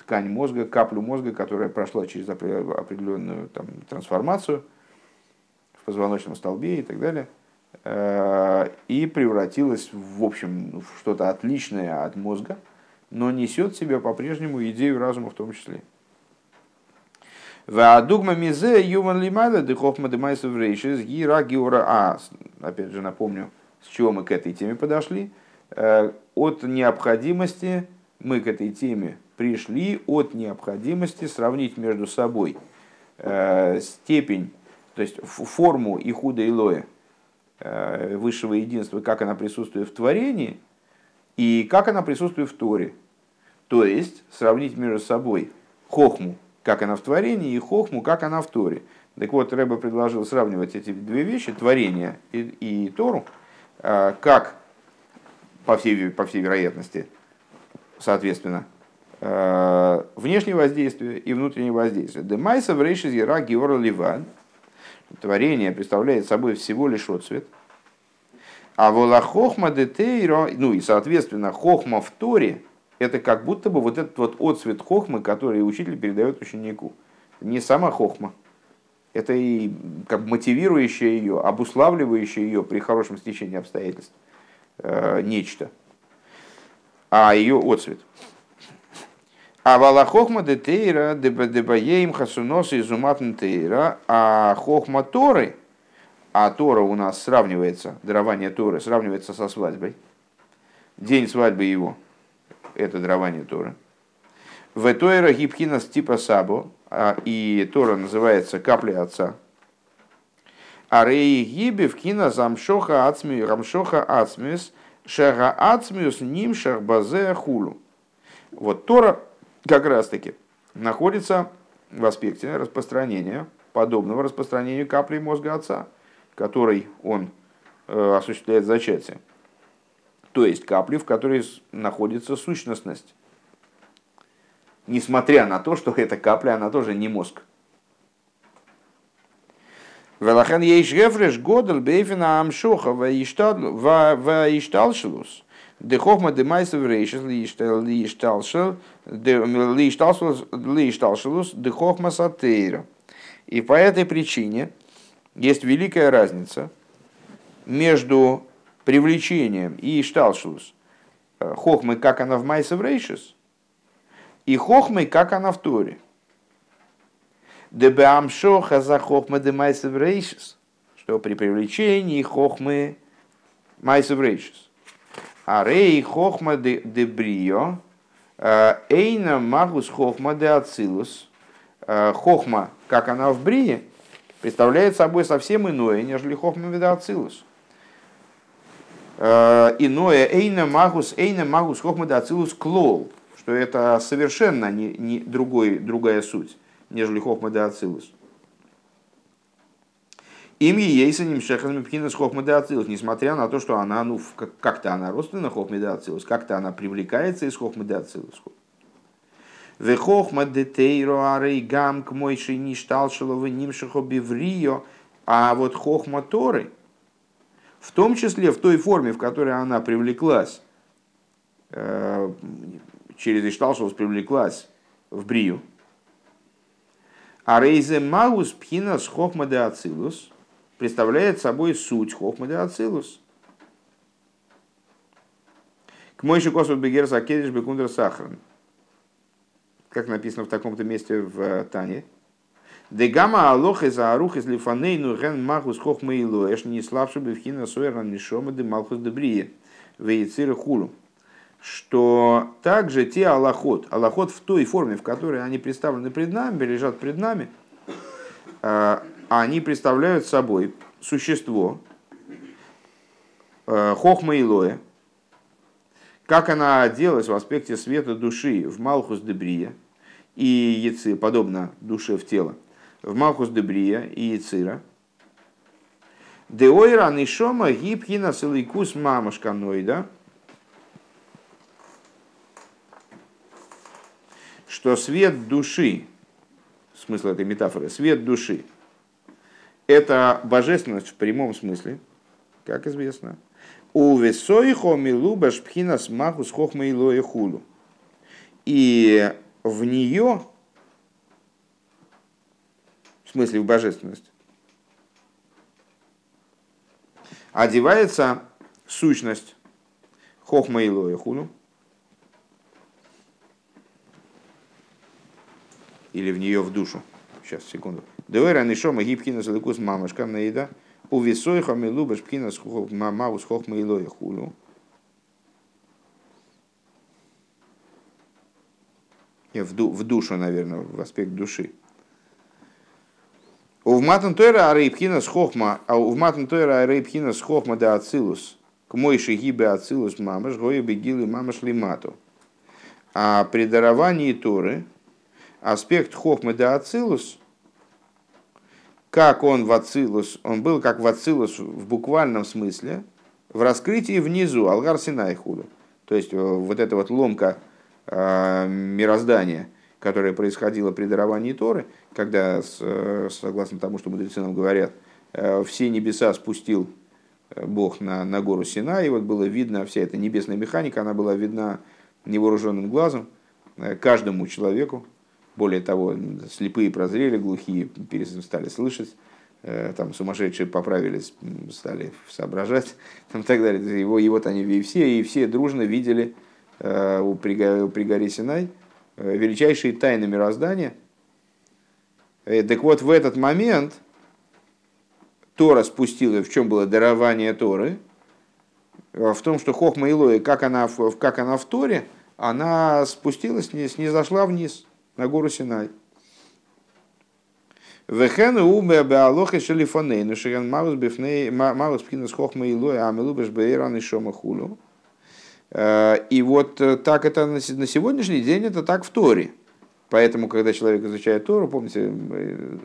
ткань мозга, каплю мозга, которая прошла через определенную там, трансформацию в позвоночном столбе и так далее – Э, и превратилась в общем в что-то отличное от мозга, но несет в себе по-прежнему идею разума в том числе. Ваадугма мизе юман лимайла дыхохма дымайса врейшис гира геора а. Опять же напомню, с чего мы к этой теме подошли. Э, от необходимости мы к этой теме пришли от необходимости сравнить между собой э, степень, то есть форму и худа и лоя Э, высшего единства, как она присутствует в творении и как она присутствует в Торе. То есть сравнить между собой хохму, как она в творении, и хохму, как она в Торе. Так вот, Рэба предложил сравнивать эти две вещи, творение и, и Тору, э, как, по всей, по всей вероятности, соответственно, внешнее воздействие и внутреннее воздействие. Демайса в рейши зира геора ливан – творение представляет собой всего лишь отцвет. А вола хохма детейро, ну и соответственно хохма в Торе, это как будто бы вот этот вот отцвет хохмы, который учитель передает ученику. Не сама хохма, это и как мотивирующее ее, обуславливающее ее при хорошем стечении обстоятельств э, нечто, а ее отцвет. А вала хохма де тейра дебаеем хасунос и зуматн тейра, а хохма Торы, а Тора у нас сравнивается, дарование Торы сравнивается со свадьбой. День свадьбы его, это дарование Торы. В Тойра гибхинас типа сабо, а, и Тора называется капли отца. А рей гиби в кино замшоха ацмию, рамшоха ацмиус, шага ацмиус ним шахбазе хулу. Вот Тора как раз-таки находится в аспекте распространения, подобного распространению капли мозга отца, который он э, осуществляет зачатие. То есть капли, в которой находится сущностность. Несмотря на то, что эта капля, она тоже не мозг. Велахен ейш гефреш годел бейфина амшоха ваишталшилус. Дехохма демайсов рейшес лишталшил лишталшилус дехохма сатейра. И по этой причине есть великая разница между привлечением и ишталшилус хохмы, как она в майсов рейшес, и хохмой, как она в Торе. Дебеамшоха за хохма де майсов рейшес, что при привлечении хохмы майсов рейшес Арей хохма де брио, э, эйна магус хохма де ацилус. Э, хохма, как она в брие, представляет собой совсем иное, нежели хохма де ацилус. Э, иное эйна магус, эйна магус хохма де ацилус клол, что это совершенно не, не другой, другая суть, нежели хохма де ацилус. Им ейса нимшехан мипхинас хохмедеацилус, несмотря на то, что она, ну, как-то она родственна хохмедеацилус, как-то она привлекается из хохмедеацилус. Вехохма детейро арей гам к мойши ништалшилова нимшихо биврио, а вот хохма Торы, в том числе в той форме, в которой она привлеклась, э, через Ишталшилус привлеклась в Брию, а рейзе маус пхинас хохма де ацилус, представляет собой суть Хохмады Ацилус. К мойши косов бегер закедиш бекундер сахарн. Как написано в таком-то месте в э, Тане. Дегама алох из арух из лифанейну ген махус хохма и лоэш не слабше бевхина суэран нишома де малхус дебрие вейцира хулу. Что также те аллахот, аллахот в той форме, в которой они представлены пред нами, лежат пред нами, э, они представляют собой существо, э, хохма и лоя, как она оделась в аспекте света души в Малхус Дебрия и Яци, подобно душе в тело, в Малхус Дебрия и Яцира. Деойра нишома гибхина силикус мамашка да? Что свет души, смысл этой метафоры, свет души, это божественность в прямом смысле, как известно. У весоихо милубаш пхина смаху с хохма хулу. И в нее, в смысле в божественность, одевается сущность хохма и хулу, или в нее в душу. Сейчас, секунду. Девера нишома гибкина заликус мамашка наида. У весойха милубаш пкина мамавус хохма и хулу. В душу, наверное, в аспект души. У матан тойра арейпхина с хохма, а у матан тойра арейпхина с хохма да ацилус. К мойши гибе ацилус мамаш, гоя бегилы мамаш лимату. А при даровании Торы аспект хохмы да ацилус, как он в ацилус, он был как в ацилус в буквальном смысле, в раскрытии внизу, алгар синай худу. То есть э, вот эта вот ломка э, мироздания – которое происходило при даровании Торы, когда, э, согласно тому, что мудрецы нам говорят, э, все небеса спустил э, Бог на, на гору Сина, и вот было видно, вся эта небесная механика, она была видна невооруженным глазом каждому человеку. Более того, слепые прозрели, глухие стали слышать, там сумасшедшие поправились, стали соображать, [LAUGHS] там, так далее. Его, вот они и все, и все дружно видели у при, при горе Синай, Э, величайшие тайны мироздания. Э, так вот, в этот момент Тора спустила, в чем было дарование Торы, э, в том, что Хохма Илои, как она, как она в Торе, она спустилась, не, не зашла вниз, на гору Синай. Вехену убе беалохе шелифонейну шеген маус бифней маус пхинас хохма илой амелубеш бейран и шома хулу. Э, и вот э, так это на сегодняшний день это так в Торе. Поэтому, когда человек изучает Тору, помните, мы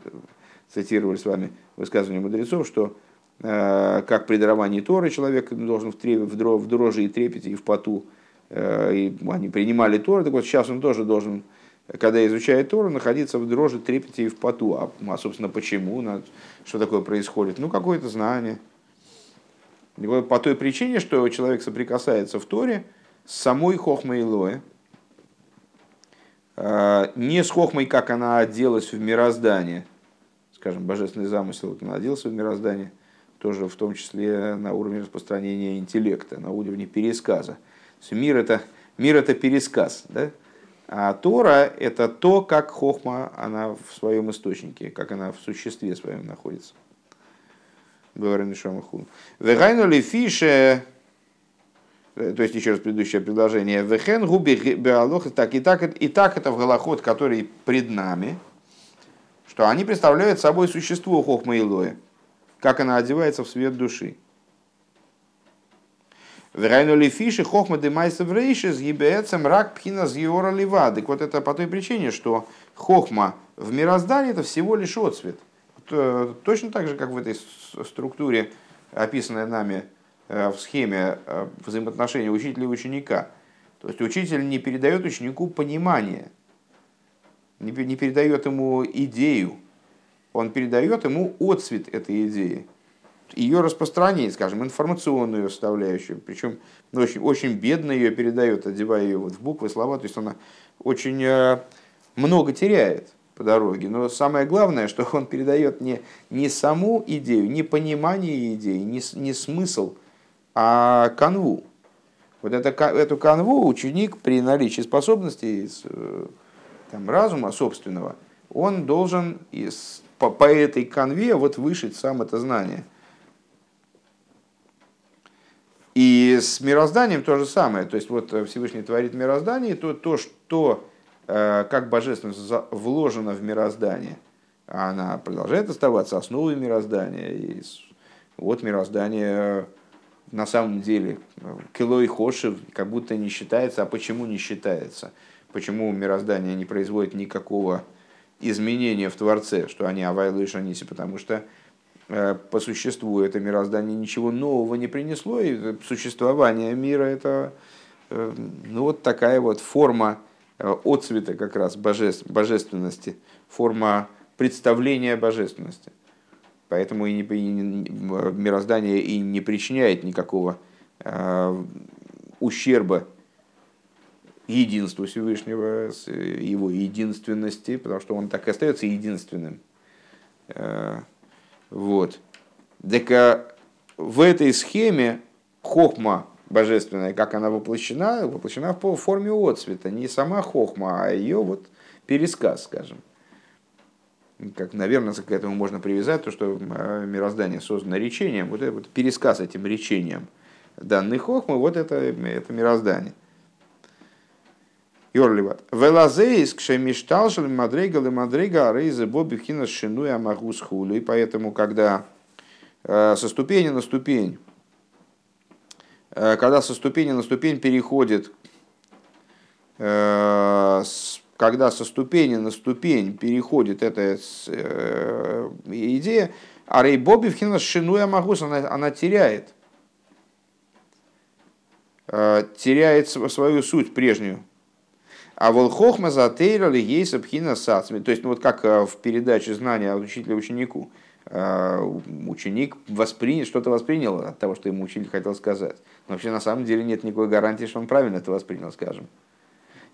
цитировали с вами высказывание мудрецов, что э, как при даровании Торы человек должен в, трепе, в дрожи и трепете и в поту, и они принимали Тору, так вот сейчас он тоже должен, когда изучает Тору, находиться в дрожи, трепете и в поту. А, а собственно, почему? Что такое происходит? Ну, какое-то знание – по той причине, что человек соприкасается в Торе с самой Хохмой Лоэ, а, не с Хохмой, как она оделась в мироздание, скажем, божественный замысел, как она оделась в мироздание, тоже в том числе на уровне распространения интеллекта, на уровне пересказа. Мир это, мир это пересказ, да? А Тора это то, как Хохма она в своем источнике, как она в существе своем находится говорим Шамаху. Вегайну ли фише, то есть еще раз предыдущее предложение, вехен губи беалох, так и так, и так это в голоход, который пред нами, что они представляют собой существо хохма Илоя, как она одевается в свет души. Верайну ли фиши хохма демайса в рейше с ебецем рак пхина с. Так вот это по той причине, что хохма в мироздании это всего лишь отцвет. Э, точно так же, как в этой структуре, описанной нами э, в схеме э, взаимоотношения учителя и ученика. То есть учитель не передает ученику понимание, не передает ему идею, он передает ему отцвет этой идеи, ее распространение, скажем, информационную составляющую, причем ну, очень, очень бедно ее передает, одевая ее вот в буквы, слова, то есть она очень много теряет по дороге. Но самое главное, что он передает не, не саму идею, не понимание идеи, не, не смысл, а канву. Вот это, эту канву ученик при наличии способностей, э, там, разума собственного, он должен из, по, по этой канве вот вышить сам это знание. И с мирозданием то же самое. То есть вот Всевышний творит мироздание, то, то что Э, как божественность вложена в мироздание, она продолжает оставаться основой мироздания. И вот мироздание на самом деле кило и хошев как будто не считается. А почему не считается? Почему мироздание не производит никакого изменения в Творце, что они авайлы и шаниси? Потому что по существу это мироздание ничего нового не принесло, и существование мира это ну, вот такая вот форма отцвета как раз божественности, форма представления божественности. Поэтому и, не, и мироздание и не причиняет никакого э, ущерба единству Всевышнего, его единственности, потому что он так и остается единственным. Э, вот. Так а в этой схеме хохма божественная, как она воплощена, воплощена в форме отцвета. Не сама хохма, а ее вот пересказ, скажем как, наверное, к этому можно привязать то, что а, мироздание создано речением, вот это вот пересказ этим речением данных хохмы, вот это, это мироздание. Йорливат. Велазеис кшемишталшел мадрега ле мадрега арейзе боби хина шинуя магус хулю. И поэтому, когда э, со ступени на ступень, э, когда со ступени на ступень переходит э, когда со ступени на ступень переходит эта идея, а Рейбоби в шинуя магус, она, она теряет, теряет свою суть прежнюю. А волхохма затейрали ей сабхина сацми. То есть, ну, вот как э, в передаче знания от учителя ученику. Ученик воспринял, что-то воспринял от того, что ему учитель хотел сказать. Но вообще на самом деле нет никакой гарантии, что он правильно это воспринял, скажем.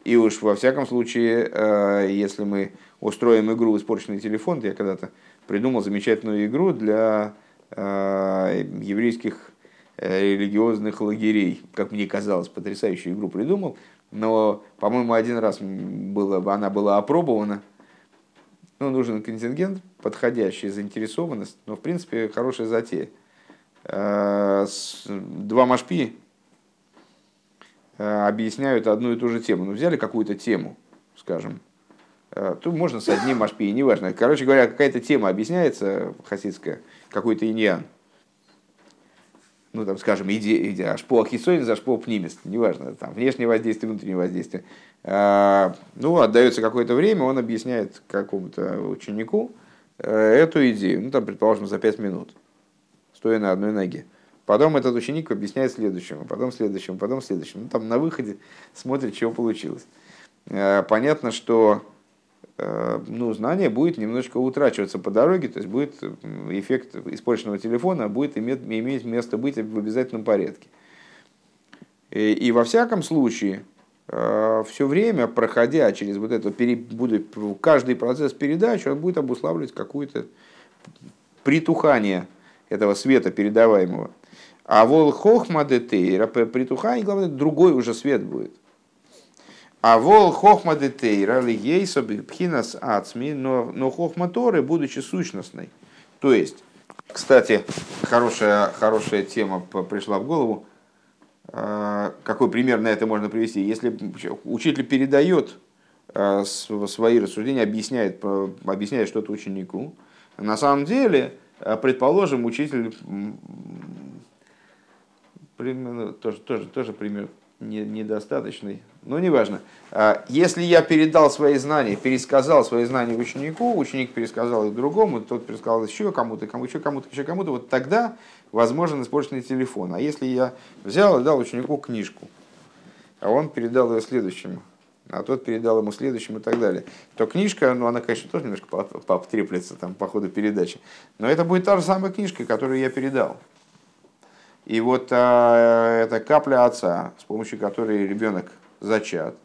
И уж во всяком случае, э, если мы устроим игру «Испорченный телефон», я когда-то придумал замечательную игру для э, еврейских э, религиозных лагерей. Как мне казалось, потрясающую игру придумал. Но, по-моему, один раз было, она была опробована. Ну, нужен контингент, подходящий, заинтересованность. Но, в принципе, хорошая затея. Два машпи Э, объясняют одну и ту же тему. Ну, взяли какую-то тему, скажем, э, тут можно с одним машпи, неважно. Короче говоря, какая-то тема объясняется хасидская, какой-то иньян. Ну, там, скажем, идея, идея ашпо ахисоин за ашпо пнимис, неважно, там, внешнее воздействие, внутреннее воздействие. А, ну, отдается какое-то время, он объясняет какому-то ученику э, эту идею, ну, там, предположим, за пять минут, стоя на одной ноге. Потом этот ученик объясняет следующему, потом следующему, потом следующему. Ну, там на выходе смотрит, чего получилось. Э, понятно, что ну, знание будет немножко утрачиваться по дороге, то есть будет эффект испорченного телефона будет иметь, иметь место быть в обязательном порядке. И, и во всяком случае, э, все время, проходя через вот это, каждый процесс передачи, он будет обуславливать какое-то притухание этого света передаваемого. А вол хохма детейра притухание, главное, другой уже свет будет. А вол хохма детейра лигейса пхинас ацми, но, но хохма Торы, будучи сущностной. То есть, кстати, хорошая, хорошая тема пришла в голову. А, какой пример на это можно привести? Если учитель передает а, свои рассуждения, объясняет, объясняет что-то ученику, на самом деле, а, предположим, учитель тоже, тоже, тоже пример не, недостаточный, но неважно. А, если я передал свои знания, пересказал свои знания ученику, ученик пересказал их другому, тот пересказал еще кому-то, кому еще кому-то, еще кому-то, вот тогда возможен испорченный телефон. А если я взял и дал ученику книжку, а он передал ее следующему, а тот передал ему следующему и так далее, то книжка, ну она, конечно, тоже немножко пообтреплется там по ходу передачи, но это будет та же самая книжка, которую я передал. И вот а, эта капля отца, с помощью которой ребенок зачат,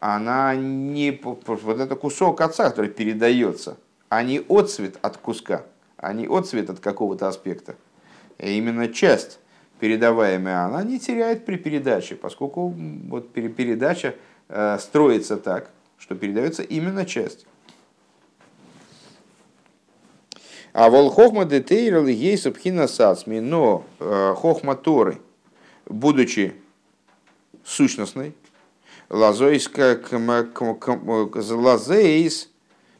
она не вот это кусок отца, который передается, а не отцвет от куска, а не отцвет от какого-то аспекта. И именно часть передаваемая, она не теряет при передаче, поскольку вот передача э, строится так, что передается именно часть. А вол хохма детейрал ей сабхина сацми, но э, хохма Торы, будучи сущностной, лазейс,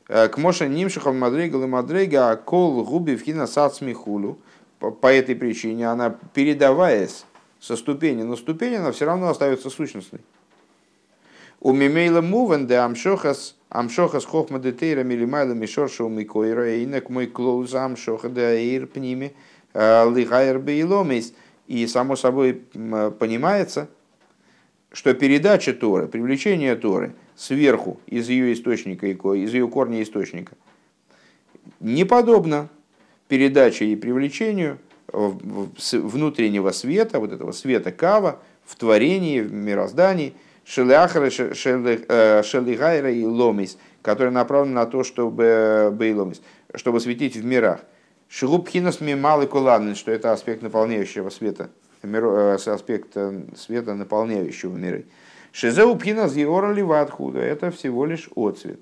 э, к моша нимшихов мадрейгал и мадрейга, а кол губи в хина сацми хулу. По этой причине она, передаваясь со ступени на ступень, она все равно остается сущностной. У мимейла мувен де амшохас амшохас хохма де тейра милимайла мишорша у микойра инек мой клоуз амшоха де аир пними лихайр бейломис. И само собой понимается, что передача Торы, привлечение Торы сверху из ее источника, из ее корня источника, не подобно передаче и привлечению внутреннего света, вот этого света кава в творении, в мироздании, шелиахара, шелигайра и ломис, который направлен на то, чтобы бейломис, чтобы светить в мирах. Шигубхинас малый кулан, что это аспект наполняющего света, аспект света, наполняющего миры. Шизеу пхинас геора ливатхуда, это всего лишь отцвет.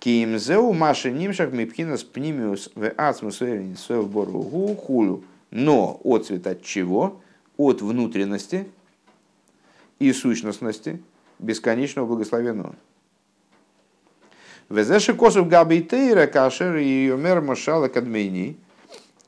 Киимзеу маши нимшах мипхинас пнимиус в ацмус в хулю. Но отцвет от чего? От внутренности и сущностности бесконечного благословенного. Везеши косов габитейра кашер и юмер машала кадмейни.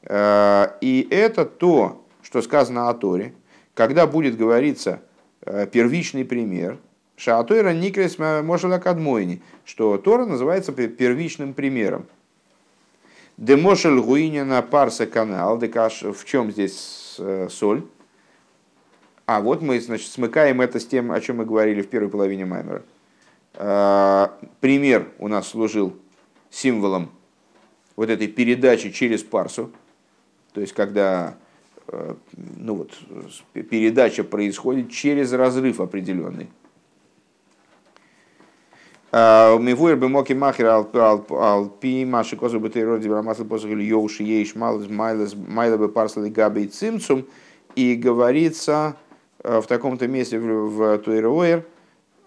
Э, и это то, что сказано о Торе, когда будет говориться э, первичный пример – Шаатойра Никрес Мошела Кадмойни, что Тора называется первичным примером. Демошель Гуинина Парса Канал, Декаш, в чем здесь э, соль? А вот мы значит, смыкаем это с тем, о чем мы говорили в первой половине Маймера. Э, пример у нас служил символом вот этой передачи через парсу, то есть когда ну вот, передача происходит через разрыв определенный. Мивуэр бы моки махер алпи маши козу бы ты роди брамасл посох или йоуши майлес майлес майла бы парсли габи цимцум и говорится в таком-то месте в Туэруэр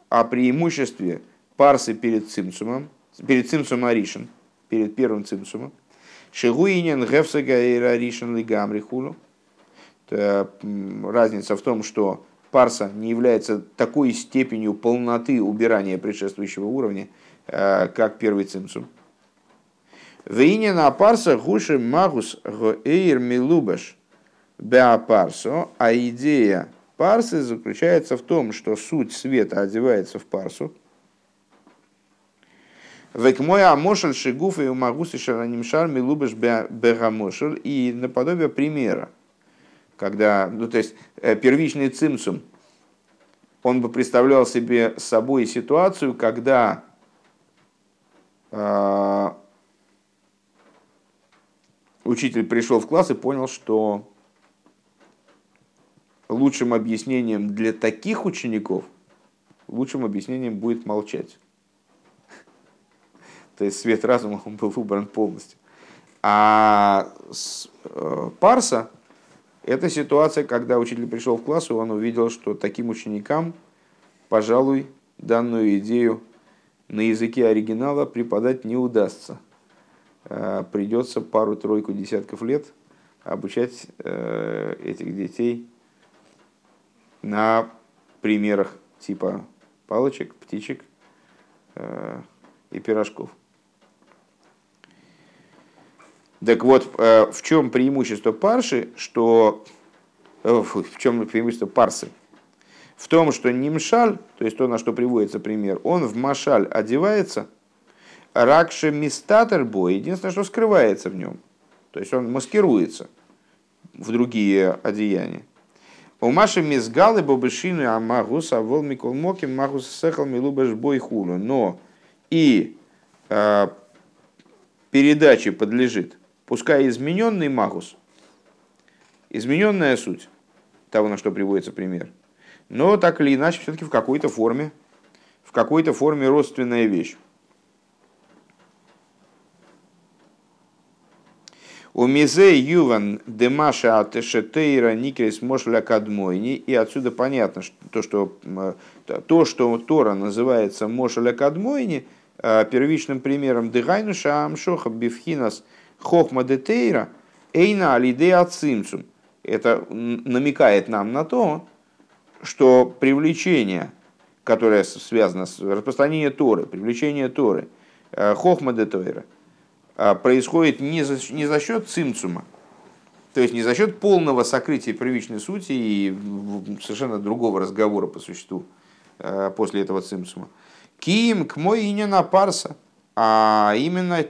о преимуществе парсы перед цимцумом, перед цимцумом Аришин, перед первым цимцумом. Шигуинен гефсага и Аришин лигамри хулу. Разница в том, что парса не является такой степенью полноты убирания предшествующего уровня, э, как первый цимсум. Вейне на парса гуши магус эйр милубаш беапарсо, а идея парсы заключается в том, что суть света одевается в парсу. Век мой амошель шигуф и умагус и шаранимшар милубаш бегамошель и наподобие примера когда, ну, то есть э, первичный цимсум, он бы представлял себе собой ситуацию, когда э, учитель пришел в класс и понял, что лучшим объяснением для таких учеников, лучшим объяснением будет молчать. [LAUGHS] То есть свет разума он был выбран полностью. А э, Парса, это ситуация, когда учитель пришел в класс, и он увидел, что таким ученикам, пожалуй, данную идею на языке оригинала преподать не удастся. А, придется пару-тройку десятков лет обучать э, этих детей на примерах типа палочек, птичек э, и пирожков. Так вот, э, в чем преимущество парши, что... Э, в чем преимущество парсы? В том, что нимшаль, то есть то, на что приводится пример, он в машаль одевается, ракше мистатер бой, единственное, что скрывается в нем. То есть он маскируется в другие одеяния. У Маши мизгалы бобышины амагус авол микол моким магус сехал милубаш бой хулу. Но и э, передаче подлежит пускай измененный магус, измененная суть того, на что приводится пример, но так или иначе все-таки в какой-то форме, в какой-то форме родственная вещь. У мизе юван демаша атешетейра никрис мошля кадмойни. И отсюда понятно, что то, что, то, что Тора называется мошля кадмойни, э, первичным примером дыгайнуша амшоха бифхинас – Хохма детейра эйна алидея цимцум. Это намекает нам на то, что привлечение, которое связано с распространением Торы, привлечение Торы, э, хохма детейра, э, происходит не за, не за счет цимцума, то есть не за счет полного сокрытия первичной сути и совершенно другого разговора по существу после этого цимсума. Ким к мой на парса, а именно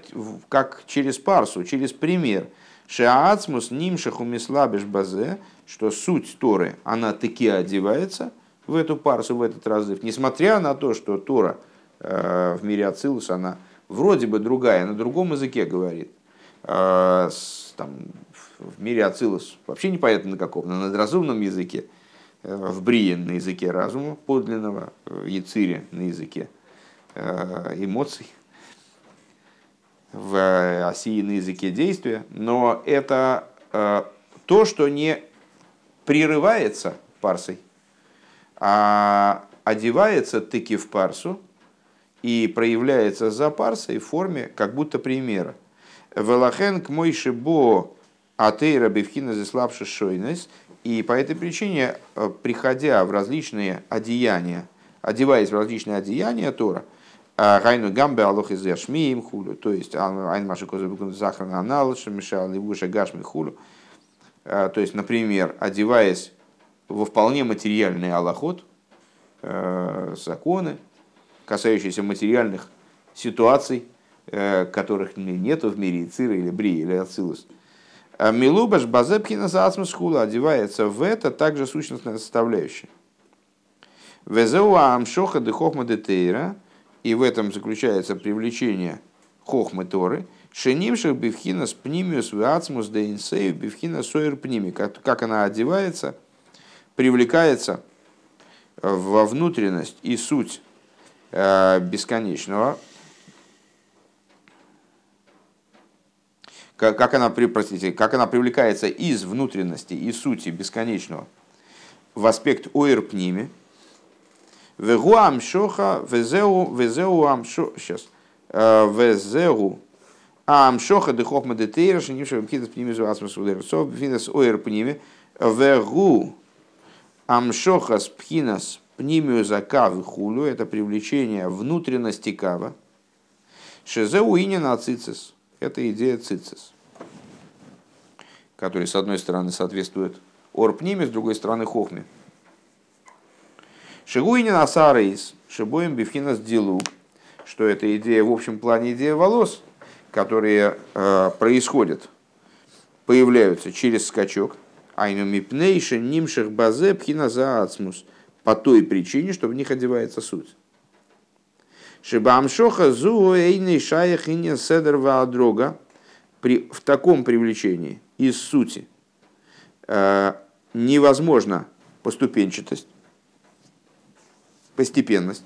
как через парсу, через пример. Шаацмус нимшах умислабиш базе, что суть Торы, она таки одевается в эту парсу, в этот разрыв, несмотря на то, что Тора в мире Ацилус, она вроде бы другая, на другом языке говорит. Там, в мире Ацилус вообще непонятно на каком, на надразумном языке, в Брие на языке разума подлинного, в Яцире на языке Э, эмоций, в оси на языке действия, но это э, то, что не прерывается парсой, а одевается таки в парсу и проявляется за парсой в форме как будто примера. Велахен к мой шибо атейра бифхина заслабши шойнес. И по этой причине, э, приходя в различные одеяния, одеваясь в различные одеяния Тора, Гайну гамбе алох из им хулю. То есть айн маши козабукун захран анал, шамиша ливуша гашми хулю. То есть, например, одеваясь во вполне материальный аллахот, законы, касающиеся материальных ситуаций, которых нет в мире Ицира или Бри или Ацилус. Милубаш базепхина за хула одевается в это также сущностная составляющая. Везеуа амшоха дехохма детейра – и в этом заключается привлечение хохмы Торы, шенимших бифхина с пнимиус вацмус да инсею бифхина сойер пними, как она одевается, привлекается во внутренность и суть э, бесконечного, как она, простите, как она привлекается из внутренности и сути бесконечного в аспект оирпними, Вегу амшоха, везеу, везеу амшо, сейчас, везеу. Амшоха дыхох мадетейра, шенимша вкидас пнимизу асмас удерцов, пхинас оэр пниме, вегу. Амшоха спхинас пнимиуза кавы хулю, это привлечение внутренности кава, шезеу инина цицис, это идея цицис, который с одной стороны соответствует орпниме, с другой стороны хохме. Шигуинин асарейс, шибоем бифхинас дилу, что это идея, в общем плане идея волос, которые э, происходят, появляются через скачок, айну мипнейши нимших базе пхиназаацмус, по той причине, что в них одевается суть. Шибамшоха зу эйный шаях инин седер ваадрога, при, в таком привлечении из сути э, невозможно поступенчатость, постепенность.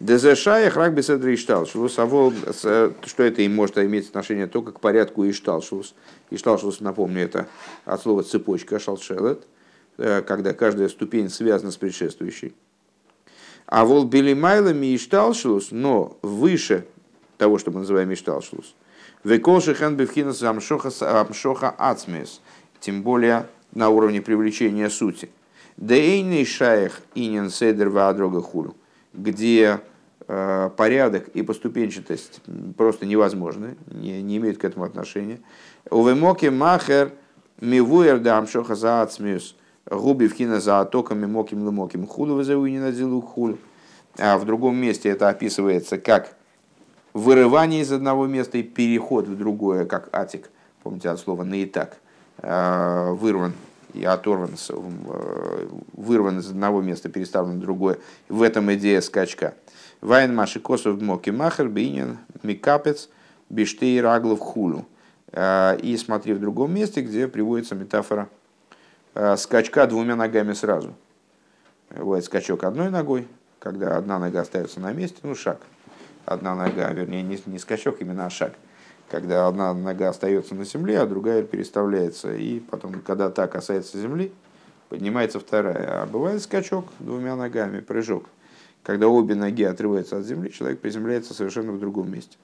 Дезешая храк беседра и шталшус, э, что это им может иметь отношение только к порядку и шталшус. И шталшус, напомню, это от слова цепочка шалшелет, э, когда каждая ступень связана с предшествующей. А вол белимайлами и шталшус, но выше того, что мы называем ишталшус, веколши хэн бифхинас амшоха ацмес, тем более на уровне привлечения сути – Дейный шаях инин седер вадрога хулю, где э, порядок и поступенчатость просто невозможны, не, не имеют к этому отношения. Увемоки махер мивуэр дам шоха за ацмиус губи вхина за атоками моким лымоким худу вызовуни дилу хулю. А в другом месте это описывается как вырывание из одного места и переход в другое, как атик. Помните от слова наитак, э, вырван и оторван, э, вырван из одного места, переставлен в другое. В этом идея скачка. Вайн маши косов моки махер бинин микапец биштей раглов хулю. Э, и смотри в другом месте, где приводится метафора э, скачка двумя ногами сразу. Бывает скачок одной ногой, когда одна нога остается на месте, ну шаг. Одна нога, вернее, не, не скачок, именно а шаг когда одна нога остается на земле, а другая переставляется. И потом, когда та касается земли, поднимается вторая. А бывает скачок двумя ногами, прыжок. Когда обе ноги отрываются от земли, человек приземляется совершенно в другом месте.